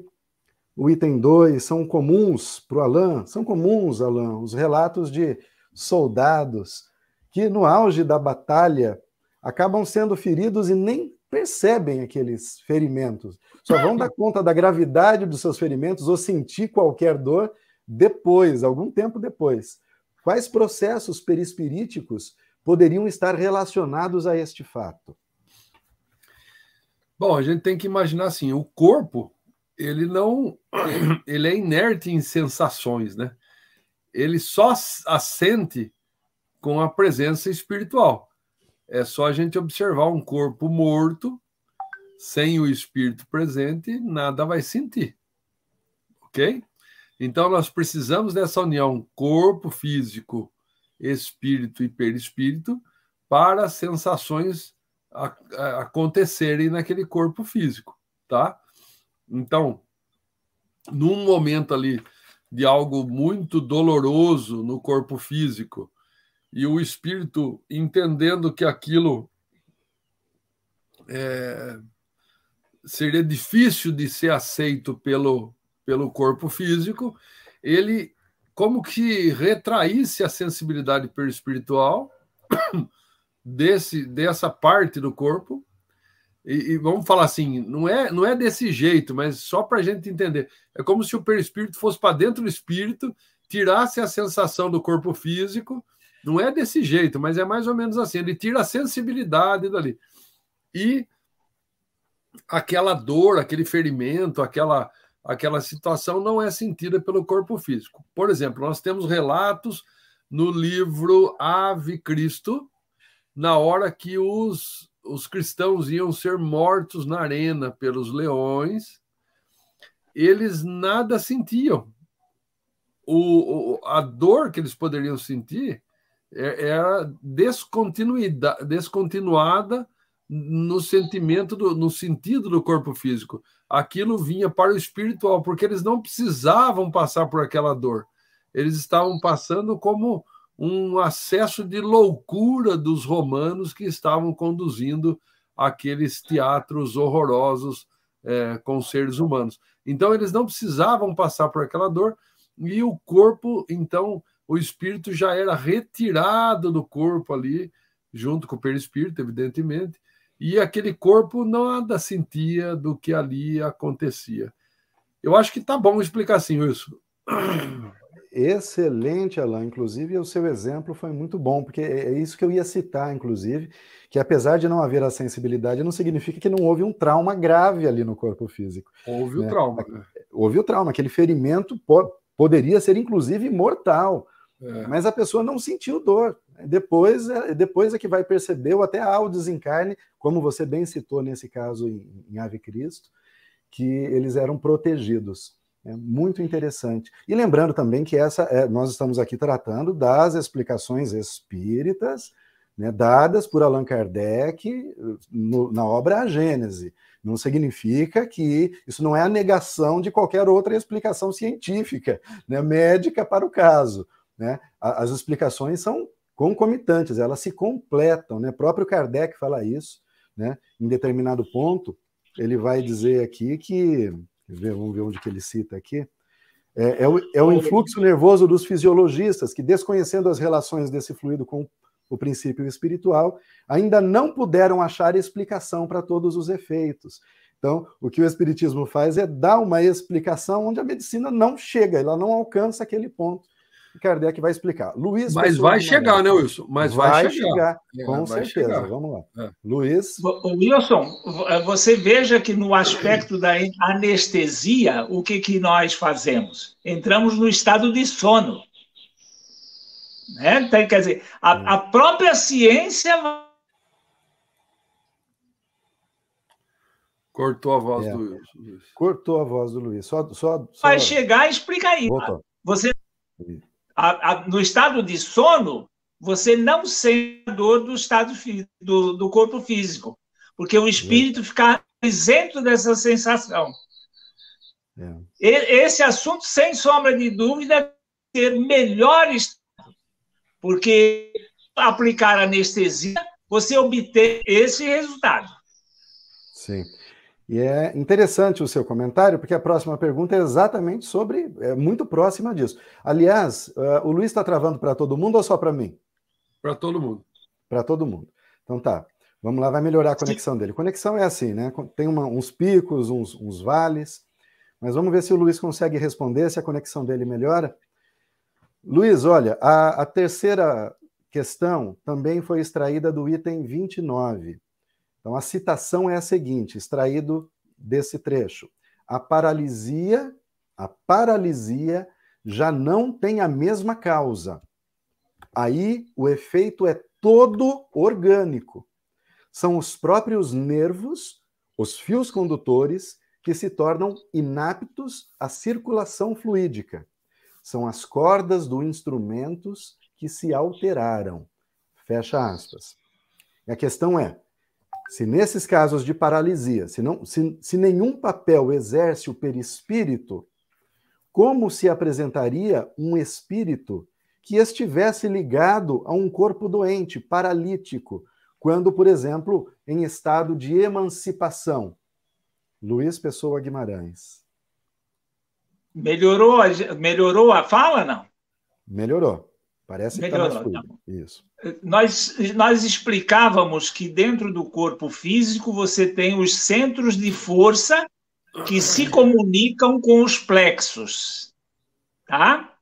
O item 2 são comuns para o Alain, são comuns, Alain, os relatos de soldados que, no auge da batalha, acabam sendo feridos e nem percebem aqueles ferimentos. Só vão dar conta da gravidade dos seus ferimentos ou sentir qualquer dor depois, algum tempo depois. Quais processos perispiríticos poderiam estar relacionados a este fato? Bom, a gente tem que imaginar assim, o corpo, ele não <clears throat> ele é inerte em sensações, né? ele só assente com a presença espiritual. É só a gente observar um corpo morto, sem o espírito presente, nada vai sentir. Ok? Então, nós precisamos dessa união corpo físico, espírito e perispírito para sensações acontecerem naquele corpo físico, tá? Então, num momento ali de algo muito doloroso no corpo físico e o espírito entendendo que aquilo é, seria difícil de ser aceito pelo, pelo corpo físico, ele como que retraísse a sensibilidade perispiritual <coughs> desse, dessa parte do corpo e, e, vamos falar assim, não é, não é desse jeito, mas só para a gente entender. É como se o perispírito fosse para dentro do espírito, tirasse a sensação do corpo físico. Não é desse jeito, mas é mais ou menos assim. Ele tira a sensibilidade dali. E aquela dor, aquele ferimento, aquela, aquela situação não é sentida pelo corpo físico. Por exemplo, nós temos relatos no livro Ave Cristo, na hora que os os cristãos iam ser mortos na arena pelos leões, eles nada sentiam. O, o, a dor que eles poderiam sentir é, era descontinuada no sentimento, do, no sentido do corpo físico. Aquilo vinha para o espiritual, porque eles não precisavam passar por aquela dor. Eles estavam passando como um acesso de loucura dos romanos que estavam conduzindo aqueles teatros horrorosos é, com seres humanos. Então, eles não precisavam passar por aquela dor, e o corpo, então, o espírito já era retirado do corpo ali, junto com o perispírito, evidentemente, e aquele corpo nada sentia do que ali acontecia. Eu acho que tá bom explicar assim, isso. Excelente, Alain. Inclusive, o seu exemplo foi muito bom, porque é, é isso que eu ia citar, inclusive, que apesar de não haver a sensibilidade, não significa que não houve um trauma grave ali no corpo físico. Houve né? o trauma. Né? Houve o trauma, aquele ferimento po poderia ser, inclusive, mortal. É. Mas a pessoa não sentiu dor. Depois, é, depois é que vai perceber, ou até ao desencarne, como você bem citou nesse caso em, em Ave Cristo, que eles eram protegidos. É muito interessante. E lembrando também que essa é, nós estamos aqui tratando das explicações espíritas né, dadas por Allan Kardec no, na obra A Gênese. Não significa que isso não é a negação de qualquer outra explicação científica, né, médica para o caso. Né? As explicações são concomitantes, elas se completam. Né? Próprio Kardec fala isso. Né? Em determinado ponto, ele vai dizer aqui que vamos ver onde que ele cita aqui. É, é, o, é o influxo nervoso dos fisiologistas que, desconhecendo as relações desse fluido com o princípio espiritual, ainda não puderam achar explicação para todos os efeitos. Então, o que o Espiritismo faz é dar uma explicação onde a medicina não chega, ela não alcança aquele ponto. Kardec vai explicar. Luiz Mas vai chegar, né, Wilson? Mas vai, vai chegar. chegar. É, com certeza. Chegar. Vamos lá. É. Luiz. Wilson, você veja que no aspecto da anestesia, o que, que nós fazemos? Entramos no estado de sono. Né? Então, quer dizer, a, a própria ciência Cortou a voz é. do Luiz. Cortou a voz do Luiz. Só, só, só... Vai chegar e explica aí. Voltou. Você a, a, no estado de sono, você não sente a dor do estado do, do corpo físico, porque o espírito fica isento dessa sensação. É. Esse assunto, sem sombra de dúvida, ser melhor estado, porque aplicar anestesia, você obter esse resultado. Sim. E é interessante o seu comentário, porque a próxima pergunta é exatamente sobre, é muito próxima disso. Aliás, uh, o Luiz está travando para todo mundo ou só para mim? Para todo mundo. Para todo mundo. Então tá. Vamos lá, vai melhorar a conexão Sim. dele. Conexão é assim, né? Tem uma, uns picos, uns, uns vales. Mas vamos ver se o Luiz consegue responder, se a conexão dele melhora. Luiz, olha, a, a terceira questão também foi extraída do item 29. Então, a citação é a seguinte, extraído desse trecho. A paralisia, a paralisia já não tem a mesma causa. Aí o efeito é todo orgânico. São os próprios nervos, os fios condutores, que se tornam inaptos à circulação fluídica. São as cordas do instrumentos que se alteraram. Fecha aspas. E a questão é: se nesses casos de paralisia, se, não, se, se nenhum papel exerce o perispírito, como se apresentaria um espírito que estivesse ligado a um corpo doente, paralítico, quando, por exemplo, em estado de emancipação? Luiz Pessoa Guimarães. Melhorou, melhorou a fala, não? Melhorou. Parece que está mais fluido. Tá Isso. Nós, nós explicávamos que dentro do corpo físico você tem os centros de força que se comunicam com os plexos. Tá?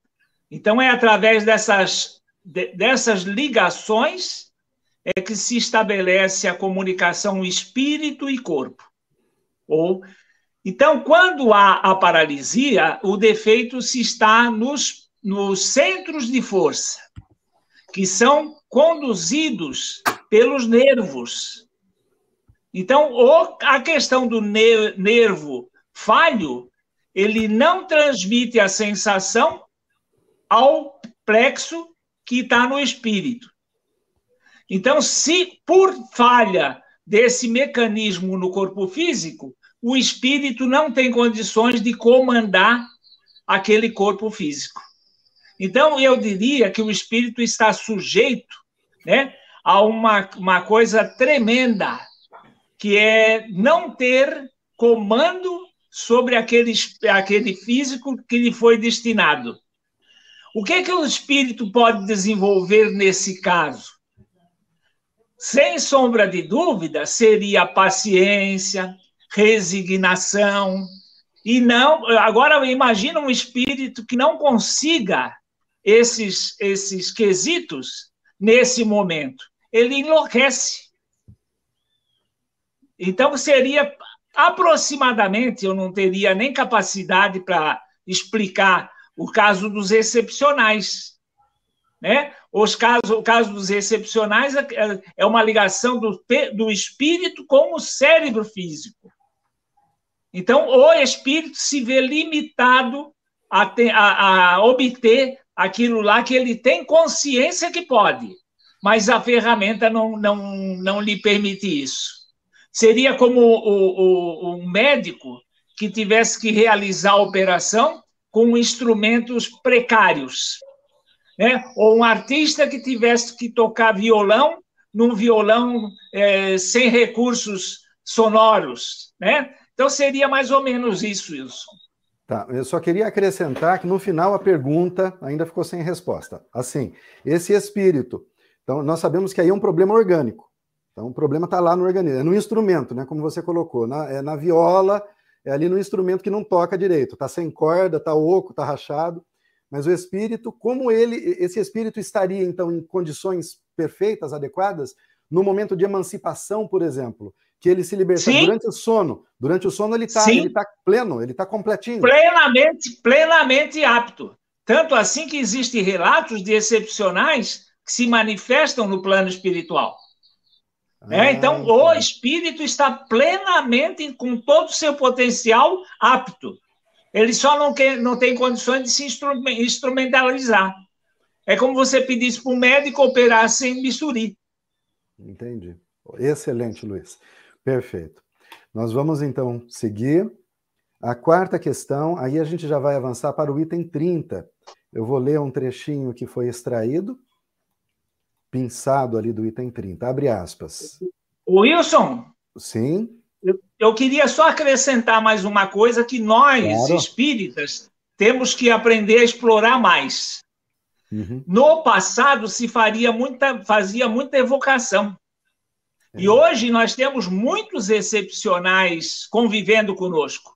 Então, é através dessas, dessas ligações é que se estabelece a comunicação espírito e corpo. Ou então, quando há a paralisia, o defeito se está nos nos centros de força, que são conduzidos pelos nervos. Então, a questão do nervo falho, ele não transmite a sensação ao plexo que está no espírito. Então, se por falha desse mecanismo no corpo físico, o espírito não tem condições de comandar aquele corpo físico. Então, eu diria que o espírito está sujeito né, a uma, uma coisa tremenda, que é não ter comando sobre aquele, aquele físico que lhe foi destinado. O que, que o espírito pode desenvolver nesse caso? Sem sombra de dúvida, seria paciência, resignação, e não. Agora, imagina um espírito que não consiga esses, esses quesitos nesse momento. Ele enlouquece. Então, seria aproximadamente, eu não teria nem capacidade para explicar o caso dos excepcionais. Né? Os casos, o caso dos excepcionais é, é uma ligação do, do espírito com o cérebro físico. Então, o espírito se vê limitado a, ter, a, a obter aquilo lá que ele tem consciência que pode, mas a ferramenta não, não, não lhe permite isso. Seria como o, o, o médico que tivesse que realizar a operação com instrumentos precários, né? Ou um artista que tivesse que tocar violão num violão é, sem recursos sonoros, né? Então seria mais ou menos isso, Wilson. Tá, eu só queria acrescentar que no final a pergunta ainda ficou sem resposta. Assim, esse espírito, então nós sabemos que aí é um problema orgânico. Então o problema está lá no organismo, é no instrumento, né? Como você colocou, na, é na viola, é ali no instrumento que não toca direito, está sem corda, está oco, está rachado. Mas o espírito, como ele, esse espírito estaria então em condições perfeitas, adequadas, no momento de emancipação, por exemplo, que ele se liberta Sim. durante o sono. Durante o sono ele está ele tá pleno, ele está completinho. Plenamente, plenamente apto. Tanto assim que existem relatos de excepcionais que se manifestam no plano espiritual. É, ah, então, tá. o espírito está plenamente, com todo o seu potencial, apto. Ele só não, quer, não tem condições de se instrumentalizar. É como você pedisse para um médico operar sem bisturi. Entendi. Excelente, Luiz. Perfeito. Nós vamos então seguir. A quarta questão, aí a gente já vai avançar para o item 30. Eu vou ler um trechinho que foi extraído pinçado ali do item 30. Abre aspas. Wilson. Sim. Eu, eu queria só acrescentar mais uma coisa que nós, claro. espíritas, temos que aprender a explorar mais. Uhum. No passado se faria muita, fazia muita evocação. E hoje nós temos muitos excepcionais convivendo conosco.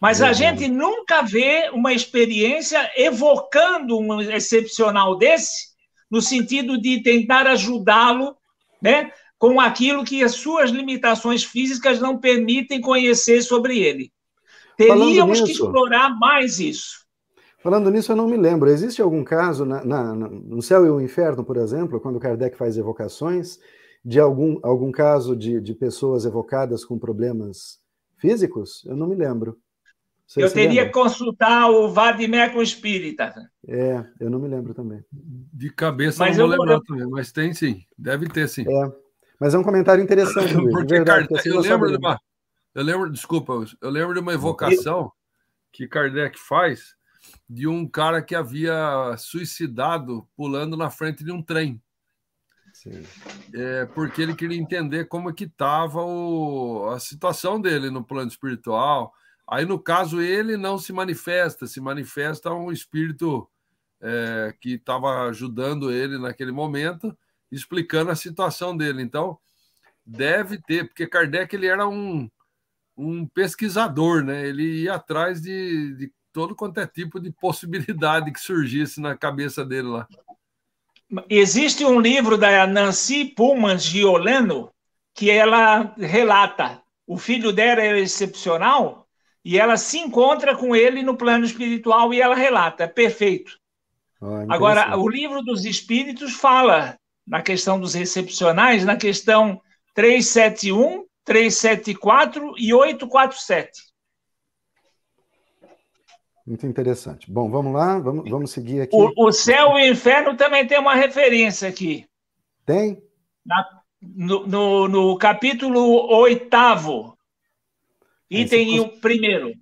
Mas a gente nunca vê uma experiência evocando um excepcional desse no sentido de tentar ajudá-lo, né, com aquilo que as suas limitações físicas não permitem conhecer sobre ele. Teríamos que explorar mais isso. Falando nisso, eu não me lembro. Existe algum caso na, na, no Céu e o Inferno, por exemplo, quando Kardec faz evocações, de algum, algum caso de, de pessoas evocadas com problemas físicos? Eu não me lembro. Você eu teria que consultar o Vadimeco Espírita. É, eu não me lembro também. De cabeça mas não vou lembrar também, mas tem sim, deve ter sim. É, mas é um comentário interessante, <laughs> Luiz. Porque, verdade, Kardec, eu lembro de uma, eu lembro, desculpa, eu lembro de uma evocação que Kardec faz de um cara que havia suicidado pulando na frente de um trem. É, porque ele queria entender como é que estava a situação dele no plano espiritual, Aí, no caso, ele não se manifesta, se manifesta um espírito é, que estava ajudando ele naquele momento, explicando a situação dele. Então, deve ter, porque Kardec ele era um, um pesquisador, né? Ele ia atrás de, de todo quanto é tipo de possibilidade que surgisse na cabeça dele lá. Existe um livro da Nancy Pullman Giolano que ela relata. O filho dela era excepcional e ela se encontra com ele no plano espiritual e ela relata, é perfeito. Ah, Agora, o livro dos espíritos fala na questão dos excepcionais, na questão 371, 374 e 847. Muito interessante. Bom, vamos lá, vamos, vamos seguir aqui. O, o céu e o inferno também tem uma referência aqui. Tem? Na, no, no, no capítulo oitavo, Item o primeiro.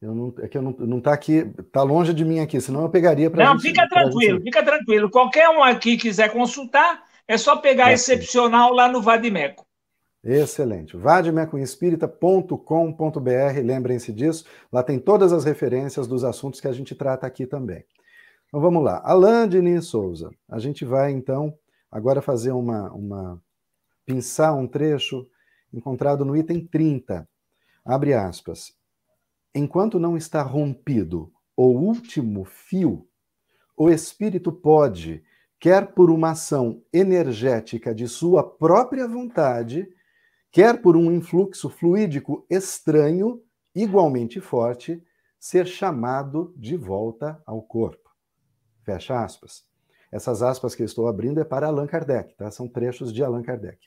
Eu não, é que eu não, não tá aqui, tá longe de mim aqui, senão eu pegaria para. Não, gente, fica tranquilo, gente... fica tranquilo. Qualquer um aqui quiser consultar, é só pegar é, excepcional lá no Vadimeco. Excelente. vademecumespírita.com.br, lembrem-se disso. Lá tem todas as referências dos assuntos que a gente trata aqui também. Então vamos lá. Alain Diniz Souza. A gente vai então agora fazer uma, uma pensar um trecho encontrado no item 30. Abre aspas. Enquanto não está rompido o último fio, o espírito pode, quer por uma ação energética de sua própria vontade, quer por um influxo fluídico estranho, igualmente forte, ser chamado de volta ao corpo. Fecha aspas. Essas aspas que eu estou abrindo é para Allan Kardec, tá? São trechos de Allan Kardec.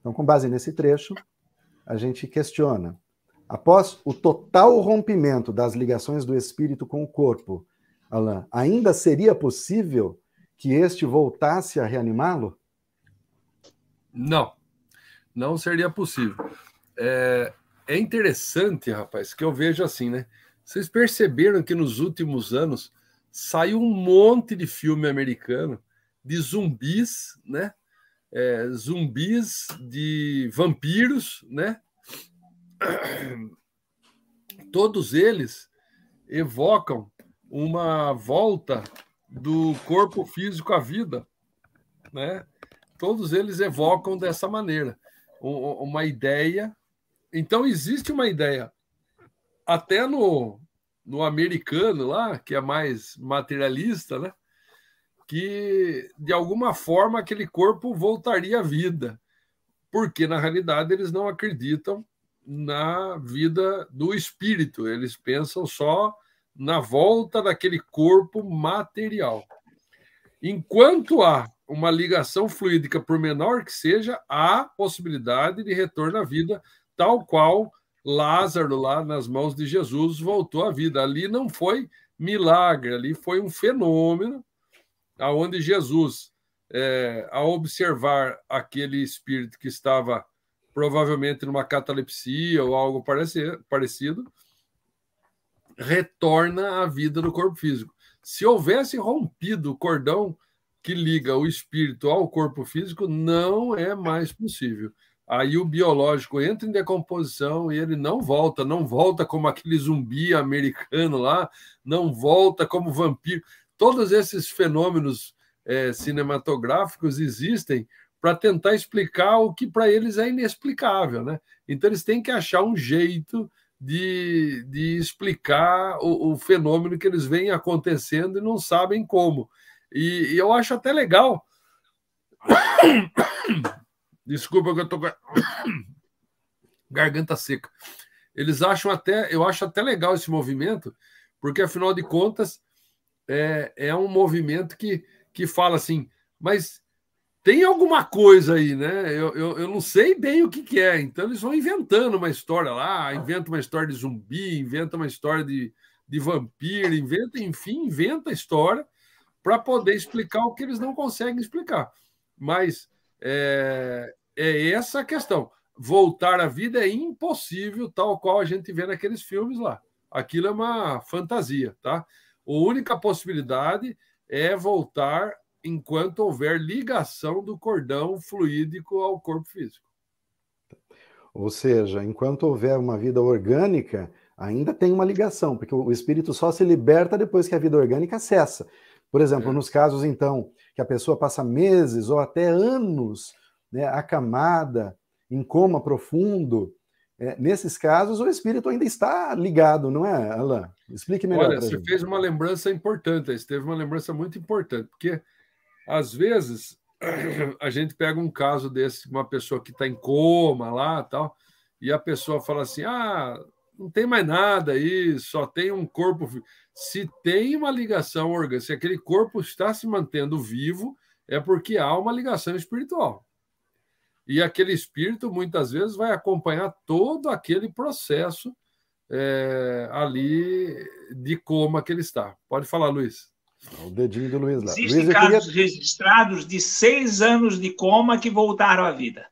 Então, com base nesse trecho, a gente questiona: após o total rompimento das ligações do espírito com o corpo, Alain, ainda seria possível que este voltasse a reanimá-lo? Não não seria possível. É, é interessante, rapaz, que eu vejo assim, né? Vocês perceberam que nos últimos anos saiu um monte de filme americano de zumbis, né? É, zumbis de vampiros, né? Todos eles evocam uma volta do corpo físico à vida, né? Todos eles evocam dessa maneira uma ideia. Então, existe uma ideia, até no, no americano lá, que é mais materialista, né? que de alguma forma aquele corpo voltaria à vida, porque na realidade eles não acreditam na vida do espírito, eles pensam só na volta daquele corpo material. Enquanto há uma ligação fluídica, por menor que seja, há possibilidade de retorno à vida, tal qual Lázaro, lá nas mãos de Jesus, voltou à vida. Ali não foi milagre, ali foi um fenômeno aonde Jesus, é, ao observar aquele espírito que estava provavelmente numa catalepsia ou algo parecido, retorna à vida do corpo físico. Se houvesse rompido o cordão que liga o espírito ao corpo físico não é mais possível. Aí o biológico entra em decomposição e ele não volta, não volta como aquele zumbi americano lá, não volta como vampiro. Todos esses fenômenos é, cinematográficos existem para tentar explicar o que para eles é inexplicável, né? Então eles têm que achar um jeito de, de explicar o, o fenômeno que eles veem acontecendo e não sabem como. E, e eu acho até legal. <coughs> Desculpa que eu tô com <coughs> garganta seca. Eles acham até, eu acho até legal esse movimento, porque afinal de contas é, é um movimento que, que fala assim, mas tem alguma coisa aí, né? Eu, eu, eu não sei bem o que, que é. Então eles vão inventando uma história lá, inventa uma história de zumbi, inventa uma história de, de vampiro, inventa, enfim, inventa a história para poder explicar o que eles não conseguem explicar. Mas é, é essa a questão. Voltar à vida é impossível, tal qual a gente vê naqueles filmes lá. Aquilo é uma fantasia, tá? A única possibilidade é voltar enquanto houver ligação do cordão fluídico ao corpo físico. Ou seja, enquanto houver uma vida orgânica, ainda tem uma ligação, porque o espírito só se liberta depois que a vida orgânica cessa. Por exemplo, é. nos casos, então, que a pessoa passa meses ou até anos né, acamada, em coma profundo, é, nesses casos o espírito ainda está ligado, não é, Alain? Explique melhor. Olha, você gente. fez uma lembrança importante, você teve uma lembrança muito importante, porque às vezes <clears throat> a gente pega um caso desse, uma pessoa que está em coma lá tal, e a pessoa fala assim: ah, não tem mais nada aí, só tem um corpo. Se tem uma ligação orgânica, se aquele corpo está se mantendo vivo, é porque há uma ligação espiritual. E aquele espírito, muitas vezes, vai acompanhar todo aquele processo é, ali de coma que ele está. Pode falar, Luiz. O dedinho do Luiz lá. Existem Luiz, casos queria... registrados de seis anos de coma que voltaram à vida.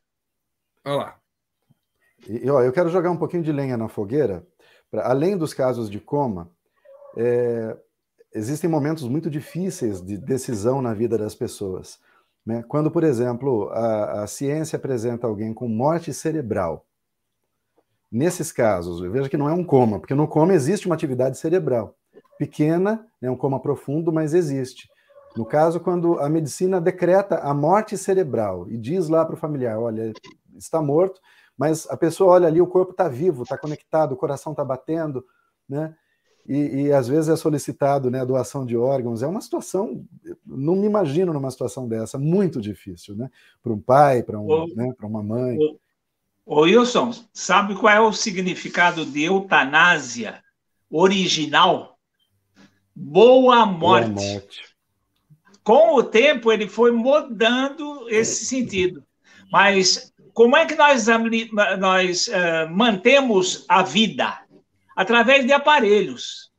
Olha lá. E, ó, eu quero jogar um pouquinho de lenha na fogueira. Pra, além dos casos de coma, é, existem momentos muito difíceis de decisão na vida das pessoas. Né? Quando, por exemplo, a, a ciência apresenta alguém com morte cerebral, nesses casos, veja que não é um coma, porque no coma existe uma atividade cerebral. Pequena, é né, um coma profundo, mas existe. No caso, quando a medicina decreta a morte cerebral e diz lá para o familiar: olha, está morto, mas a pessoa olha ali, o corpo está vivo, está conectado, o coração está batendo, né? E, e, às vezes é solicitado né, a doação de órgãos. É uma situação, não me imagino numa situação dessa, muito difícil, né? Para um pai, para um, né, uma mãe. Ô, Wilson, sabe qual é o significado de eutanásia original? Boa morte. Boa morte. Com o tempo, ele foi mudando esse sentido. Mas como é que nós, nós uh, mantemos a vida? Através de aparelhos.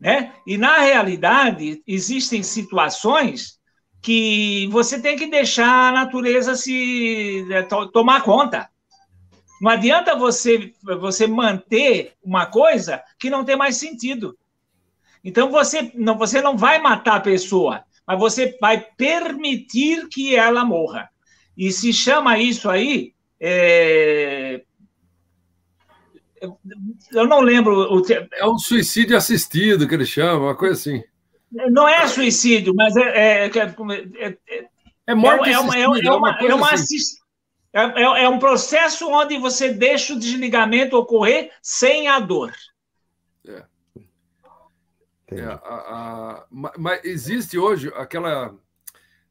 Né? E, na realidade, existem situações que você tem que deixar a natureza se eh, to, tomar conta. Não adianta você, você manter uma coisa que não tem mais sentido. Então, você não, você não vai matar a pessoa, mas você vai permitir que ela morra. E se chama isso aí. É... Eu não lembro. O... É um suicídio assistido que eles chamam, uma coisa assim. Não é suicídio, mas é. É, é, é, é morte é, uma, é, uma, é uma, é uma assist... É, é, é, um processo onde você deixa o desligamento ocorrer sem a dor. É. É, a, a, mas existe hoje aquela,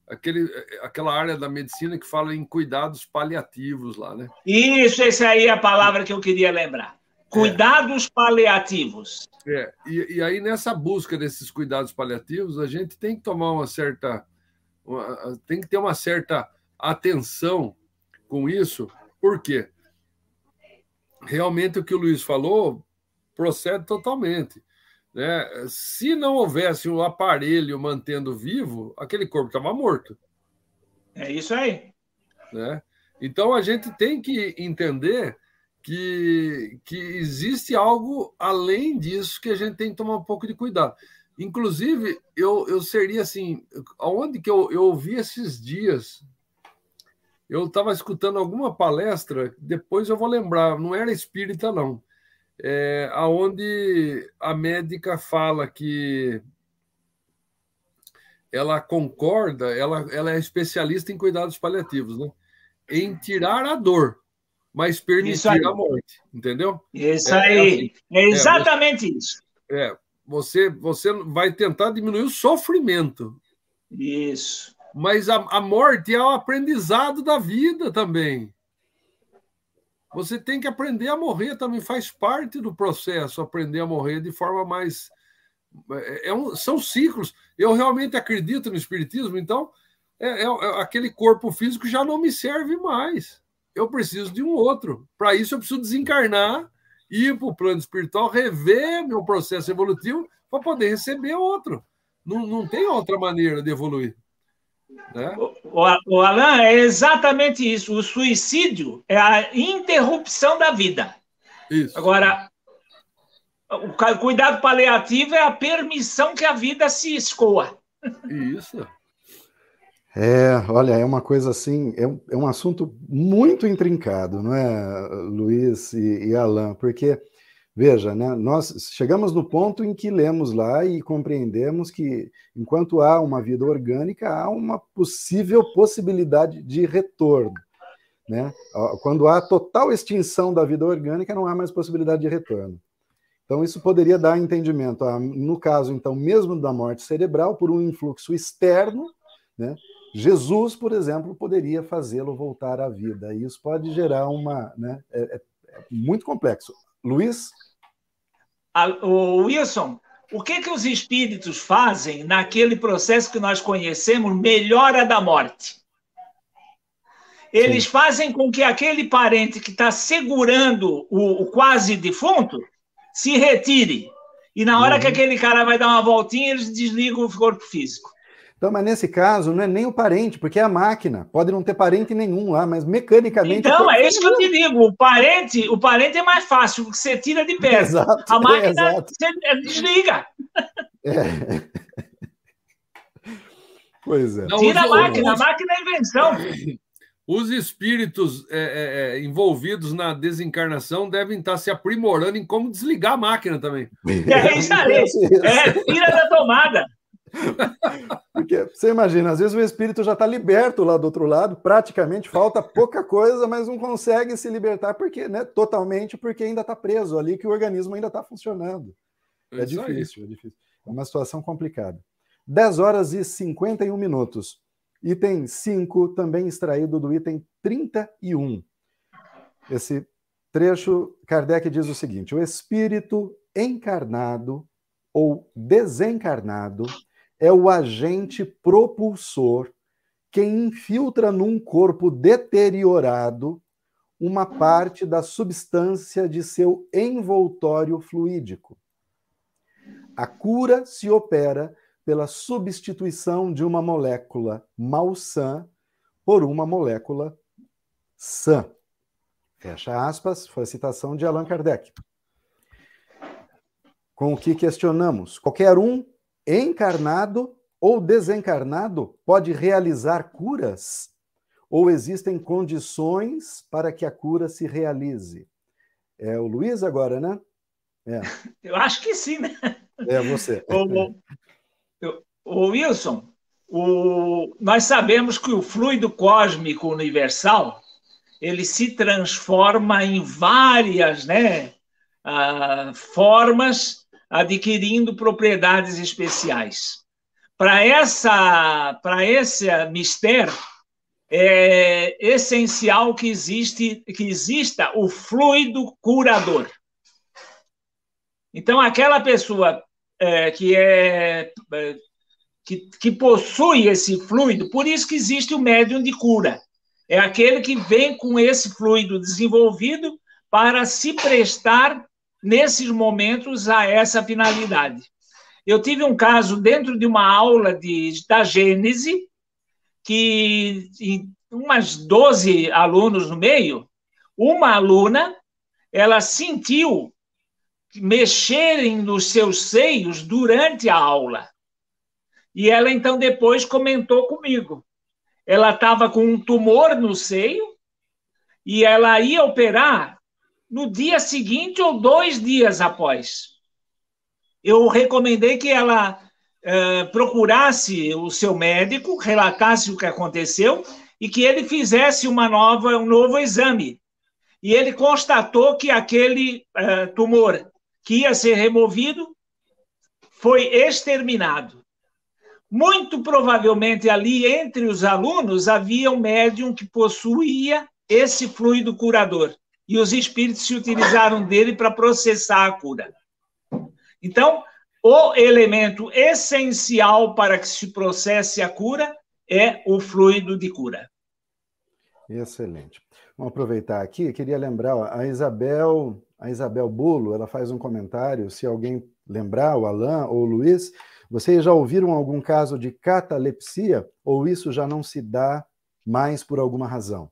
aquele, aquela área da medicina que fala em cuidados paliativos lá, né? Isso, essa aí é a palavra que eu queria lembrar. Cuidados é. paliativos. É, e, e, aí nessa busca desses cuidados paliativos, a gente tem que tomar uma certa. Uma, tem que ter uma certa atenção com isso, por quê? Realmente o que o Luiz falou procede totalmente. Né? Se não houvesse o um aparelho mantendo vivo, aquele corpo estava morto. É isso aí. Né? Então a gente tem que entender que, que existe algo além disso que a gente tem que tomar um pouco de cuidado. Inclusive, eu, eu seria assim, aonde que eu, eu ouvi esses dias, eu estava escutando alguma palestra, depois eu vou lembrar, não era espírita, não é, aonde a médica fala que ela concorda, ela, ela é especialista em cuidados paliativos, né? Em tirar a dor, mas permitir a morte, entendeu? Isso é, aí, é, assim, é exatamente é, você, isso. É, você, você vai tentar diminuir o sofrimento. Isso. Mas a, a morte é o aprendizado da vida também. Você tem que aprender a morrer também, faz parte do processo aprender a morrer de forma mais. É, é um, são ciclos. Eu realmente acredito no Espiritismo, então é, é, é, aquele corpo físico já não me serve mais. Eu preciso de um outro. Para isso, eu preciso desencarnar, ir para o plano espiritual, rever meu processo evolutivo para poder receber outro. Não, não tem outra maneira de evoluir. Né? O, o Alan, é exatamente isso. O suicídio é a interrupção da vida. Isso. Agora, o cuidado paliativo é a permissão que a vida se escoa. Isso. É, olha, é uma coisa assim, é um, é um assunto muito intrincado, não é, Luiz e, e Alain? Porque Veja, né, nós chegamos no ponto em que lemos lá e compreendemos que, enquanto há uma vida orgânica, há uma possível possibilidade de retorno. Né? Quando há total extinção da vida orgânica, não há mais possibilidade de retorno. Então, isso poderia dar entendimento, a, no caso, então, mesmo da morte cerebral, por um influxo externo, né? Jesus, por exemplo, poderia fazê-lo voltar à vida. E isso pode gerar uma. Né, é, é, é muito complexo. Luiz? O Wilson, o que, que os espíritos fazem naquele processo que nós conhecemos, melhora da morte? Eles Sim. fazem com que aquele parente que está segurando o, o, quase defunto se retire. E na hora uhum. que aquele cara vai dar uma voltinha, eles desligam o corpo físico. Então, mas nesse caso, não é nem o parente, porque é a máquina. Pode não ter parente nenhum lá, mas mecanicamente. Então, é isso que eu te digo. O parente, o parente é mais fácil, porque você tira de perto. Exato, a máquina é, você desliga. É. Pois é. Não, Tira a máquina, a máquina é invenção. Os espíritos é, é, é, envolvidos na desencarnação devem estar se aprimorando em como desligar a máquina também. É isso aí. <laughs> É, tira da tomada. <laughs> Porque você imagina, às vezes o espírito já está liberto lá do outro lado, praticamente falta pouca coisa, mas não consegue se libertar porque, né, totalmente porque ainda está preso ali, que o organismo ainda está funcionando. É, é difícil, é difícil. É uma situação complicada. 10 horas e 51 minutos. Item 5, também extraído do item 31. Esse trecho, Kardec diz o seguinte: o espírito encarnado ou desencarnado é o agente propulsor que infiltra num corpo deteriorado uma parte da substância de seu envoltório fluídico. A cura se opera pela substituição de uma molécula malsã por uma molécula sã. Fecha aspas, foi a citação de Allan Kardec. Com o que questionamos? Qualquer um, encarnado ou desencarnado, pode realizar curas? Ou existem condições para que a cura se realize? É o Luiz agora, né? É. <laughs> Eu acho que sim, né? É você. <laughs> O, o Wilson, o, nós sabemos que o fluido cósmico universal ele se transforma em várias né, uh, formas, adquirindo propriedades especiais. Para essa, para esse mistério é essencial que existe, que exista o fluido curador. Então, aquela pessoa é, que é, é que, que possui esse fluido, por isso que existe o médium de cura. É aquele que vem com esse fluido desenvolvido para se prestar nesses momentos a essa finalidade. Eu tive um caso dentro de uma aula de, da Gênese, que umas 12 alunos no meio, uma aluna, ela sentiu mexerem nos seus seios durante a aula. E ela então depois comentou comigo. Ela estava com um tumor no seio e ela ia operar no dia seguinte ou dois dias após. Eu recomendei que ela uh, procurasse o seu médico, relatasse o que aconteceu e que ele fizesse uma nova, um novo exame. E ele constatou que aquele uh, tumor que ia ser removido foi exterminado. Muito provavelmente ali entre os alunos havia um médium que possuía esse fluido curador e os espíritos se utilizaram dele para processar a cura. Então, o elemento essencial para que se processe a cura é o fluido de cura. Excelente. Vamos aproveitar aqui, queria lembrar, a Isabel, a Isabel Bulo, ela faz um comentário, se alguém lembrar, o Alain ou o Luiz, vocês já ouviram algum caso de catalepsia ou isso já não se dá mais por alguma razão?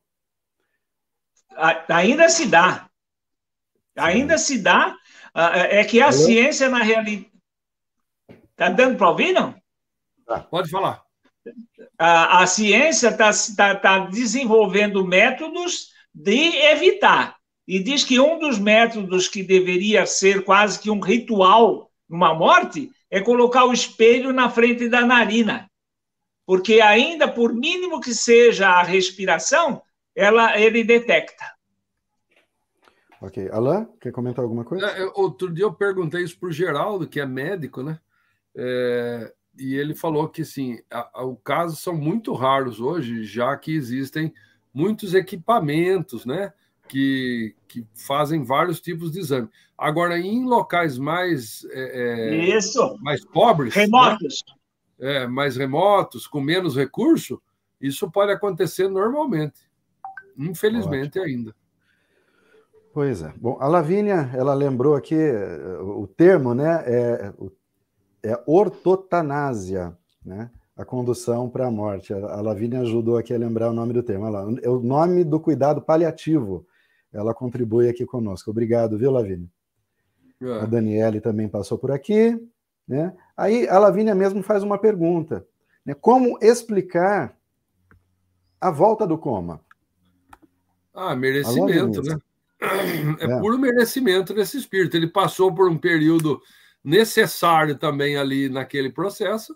Ainda se dá. Ainda se dá. É que a ciência, na realidade. Está dando para ouvir, não? Tá. Pode falar. A, a ciência está tá, tá desenvolvendo métodos de evitar. E diz que um dos métodos que deveria ser quase que um ritual numa morte é colocar o espelho na frente da narina. Porque ainda, por mínimo que seja a respiração, ela, ele detecta. Ok. Alain, quer comentar alguma coisa? É, outro dia eu perguntei isso para o Geraldo, que é médico, né? É, e ele falou que, sim, o caso são muito raros hoje, já que existem muitos equipamentos, né? que, que fazem vários tipos de exame. Agora, em locais mais, é, é isso. mais pobres, remotos, né? é, mais remotos, com menos recurso, isso pode acontecer normalmente. Infelizmente Ótimo. ainda. Pois é. Bom, a Lavínia, ela lembrou aqui eh, o termo, né? É, é ortotanásia, né? a condução para a morte. A Lavínia ajudou aqui a lembrar o nome do termo. É o nome do cuidado paliativo ela contribui aqui conosco. Obrigado, viu, Lavínia? É. A Daniele também passou por aqui. Né? Aí a Lavínia mesmo faz uma pergunta. Né? Como explicar a volta do coma? Ah, merecimento, né? <clears throat> É, é puro merecimento desse espírito. Ele passou por um período necessário também ali naquele processo,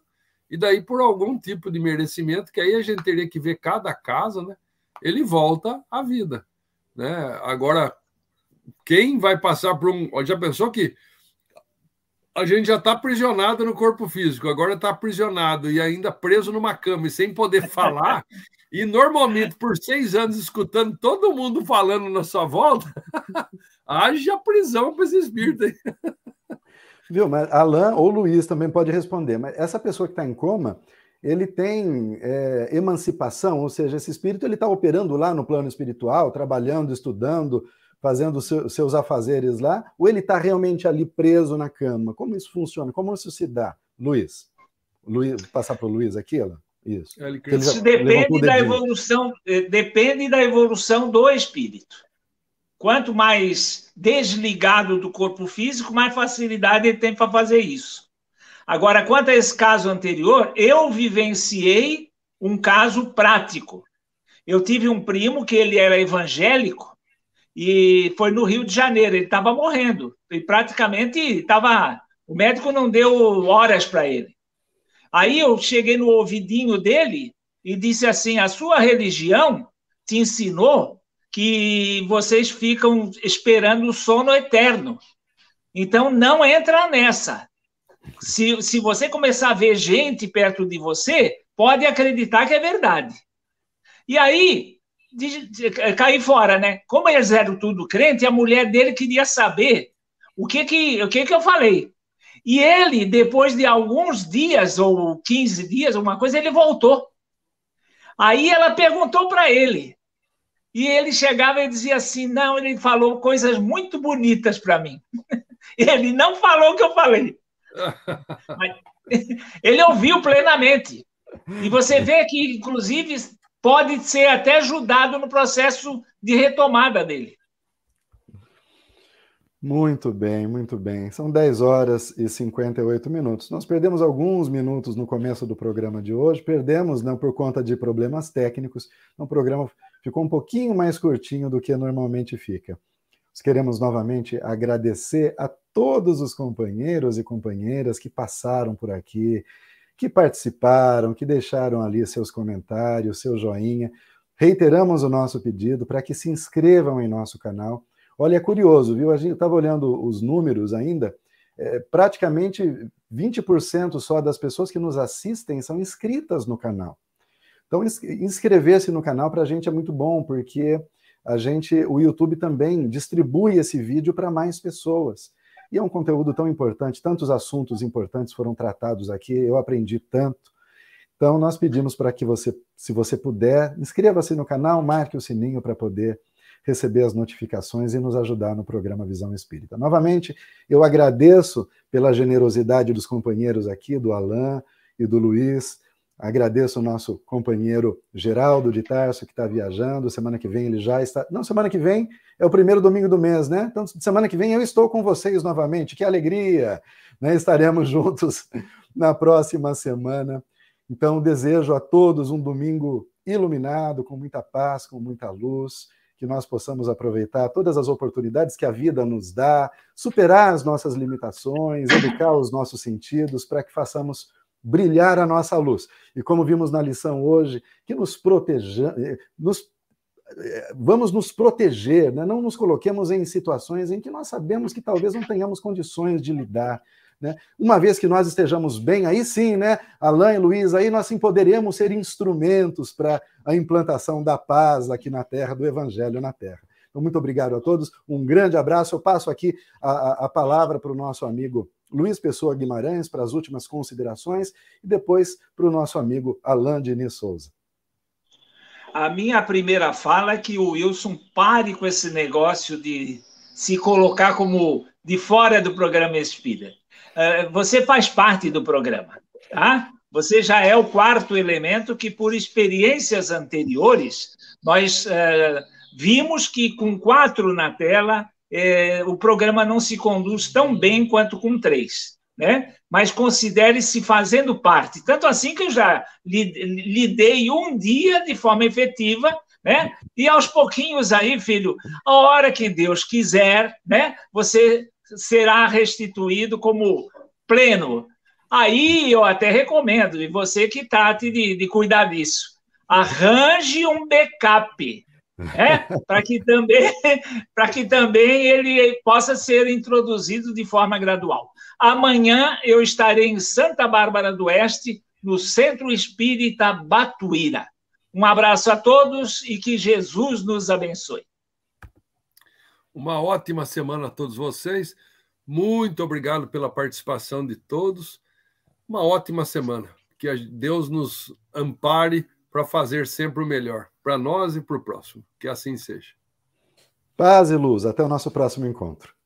e daí por algum tipo de merecimento, que aí a gente teria que ver cada caso, né? Ele volta à vida. Né? Agora, quem vai passar por um. Já pensou que a gente já está aprisionado no corpo físico, agora está aprisionado e ainda preso numa cama e sem poder <laughs> falar, e normalmente por seis anos escutando todo mundo falando na sua volta, <laughs> haja prisão para esse espírito aí. Viu, mas Alain ou Luiz também pode responder, mas essa pessoa que está em coma, ele tem é, emancipação, ou seja, esse espírito ele está operando lá no plano espiritual, trabalhando, estudando, fazendo seu, seus afazeres lá, ou ele está realmente ali preso na cama? Como isso funciona? Como isso se dá? Luiz, Luiz passar para o Luiz aquilo? Isso. Isso depende da evolução, eh, depende da evolução do espírito. Quanto mais desligado do corpo físico, mais facilidade ele tem para fazer isso. Agora, quanto a esse caso anterior, eu vivenciei um caso prático. Eu tive um primo que ele era evangélico e foi no Rio de Janeiro. Ele estava morrendo e praticamente estava. O médico não deu horas para ele. Aí eu cheguei no ouvidinho dele e disse assim: a sua religião te ensinou que vocês ficam esperando o sono eterno. Então não entra nessa. Se, se você começar a ver gente perto de você, pode acreditar que é verdade. E aí de, de, de, cair fora, né? Como eles eram tudo crente, a mulher dele queria saber o que que, o que que eu falei. E ele, depois de alguns dias, ou 15 dias, uma coisa, ele voltou. Aí ela perguntou para ele. E ele chegava e dizia assim: Não, ele falou coisas muito bonitas para mim. <laughs> ele não falou o que eu falei. <laughs> Ele ouviu plenamente. E você vê que, inclusive, pode ser até ajudado no processo de retomada dele. Muito bem, muito bem. São 10 horas e 58 minutos. Nós perdemos alguns minutos no começo do programa de hoje, perdemos não por conta de problemas técnicos, o programa ficou um pouquinho mais curtinho do que normalmente fica. Nós queremos novamente agradecer a todos os companheiros e companheiras que passaram por aqui, que participaram, que deixaram ali seus comentários, seu joinha. Reiteramos o nosso pedido para que se inscrevam em nosso canal. Olha, é curioso, viu? A gente estava olhando os números ainda. É, praticamente 20% só das pessoas que nos assistem são inscritas no canal. Então, inscrever-se no canal para a gente é muito bom, porque a gente, o YouTube também distribui esse vídeo para mais pessoas. E é um conteúdo tão importante, tantos assuntos importantes foram tratados aqui, eu aprendi tanto. Então, nós pedimos para que você, se você puder, inscreva-se no canal, marque o sininho para poder receber as notificações e nos ajudar no programa Visão Espírita. Novamente, eu agradeço pela generosidade dos companheiros aqui, do Alain e do Luiz. Agradeço o nosso companheiro Geraldo de Tarso, que está viajando. Semana que vem ele já está. Não, semana que vem é o primeiro domingo do mês, né? Então, semana que vem eu estou com vocês novamente. Que alegria! Né? Estaremos <laughs> juntos na próxima semana. Então, desejo a todos um domingo iluminado, com muita paz, com muita luz, que nós possamos aproveitar todas as oportunidades que a vida nos dá, superar as nossas limitações, educar os nossos sentidos para que façamos brilhar a nossa luz. E como vimos na lição hoje, que nos proteja, eh, nos, eh, vamos nos proteger, né? não nos coloquemos em situações em que nós sabemos que talvez não tenhamos condições de lidar. Né? Uma vez que nós estejamos bem, aí sim, né, Alain e Luiz, aí nós sim poderemos ser instrumentos para a implantação da paz aqui na Terra, do Evangelho na Terra. Então, muito obrigado a todos, um grande abraço. Eu passo aqui a, a palavra para o nosso amigo Luiz Pessoa Guimarães para as últimas considerações e depois para o nosso amigo Alain Diniz Souza. A minha primeira fala é que o Wilson pare com esse negócio de se colocar como de fora do programa Espírita. É, você faz parte do programa, tá? Você já é o quarto elemento que, por experiências anteriores, nós é, vimos que com quatro na tela é, o programa não se conduz tão bem quanto com três. né? mas considere-se fazendo parte. Tanto assim que eu já lhe, dei um dia de forma efetiva, né? E aos pouquinhos aí, filho, a hora que Deus quiser, né? Você será restituído como pleno. Aí eu até recomendo, e você que trate de, de cuidar disso, arranje um backup, <laughs> é, para que também <laughs> para que também ele possa ser introduzido de forma gradual. Amanhã eu estarei em Santa Bárbara do Oeste, no Centro Espírita Batuíra. Um abraço a todos e que Jesus nos abençoe. Uma ótima semana a todos vocês. Muito obrigado pela participação de todos. Uma ótima semana. Que Deus nos ampare para fazer sempre o melhor, para nós e para o próximo. Que assim seja. Paz e luz. Até o nosso próximo encontro.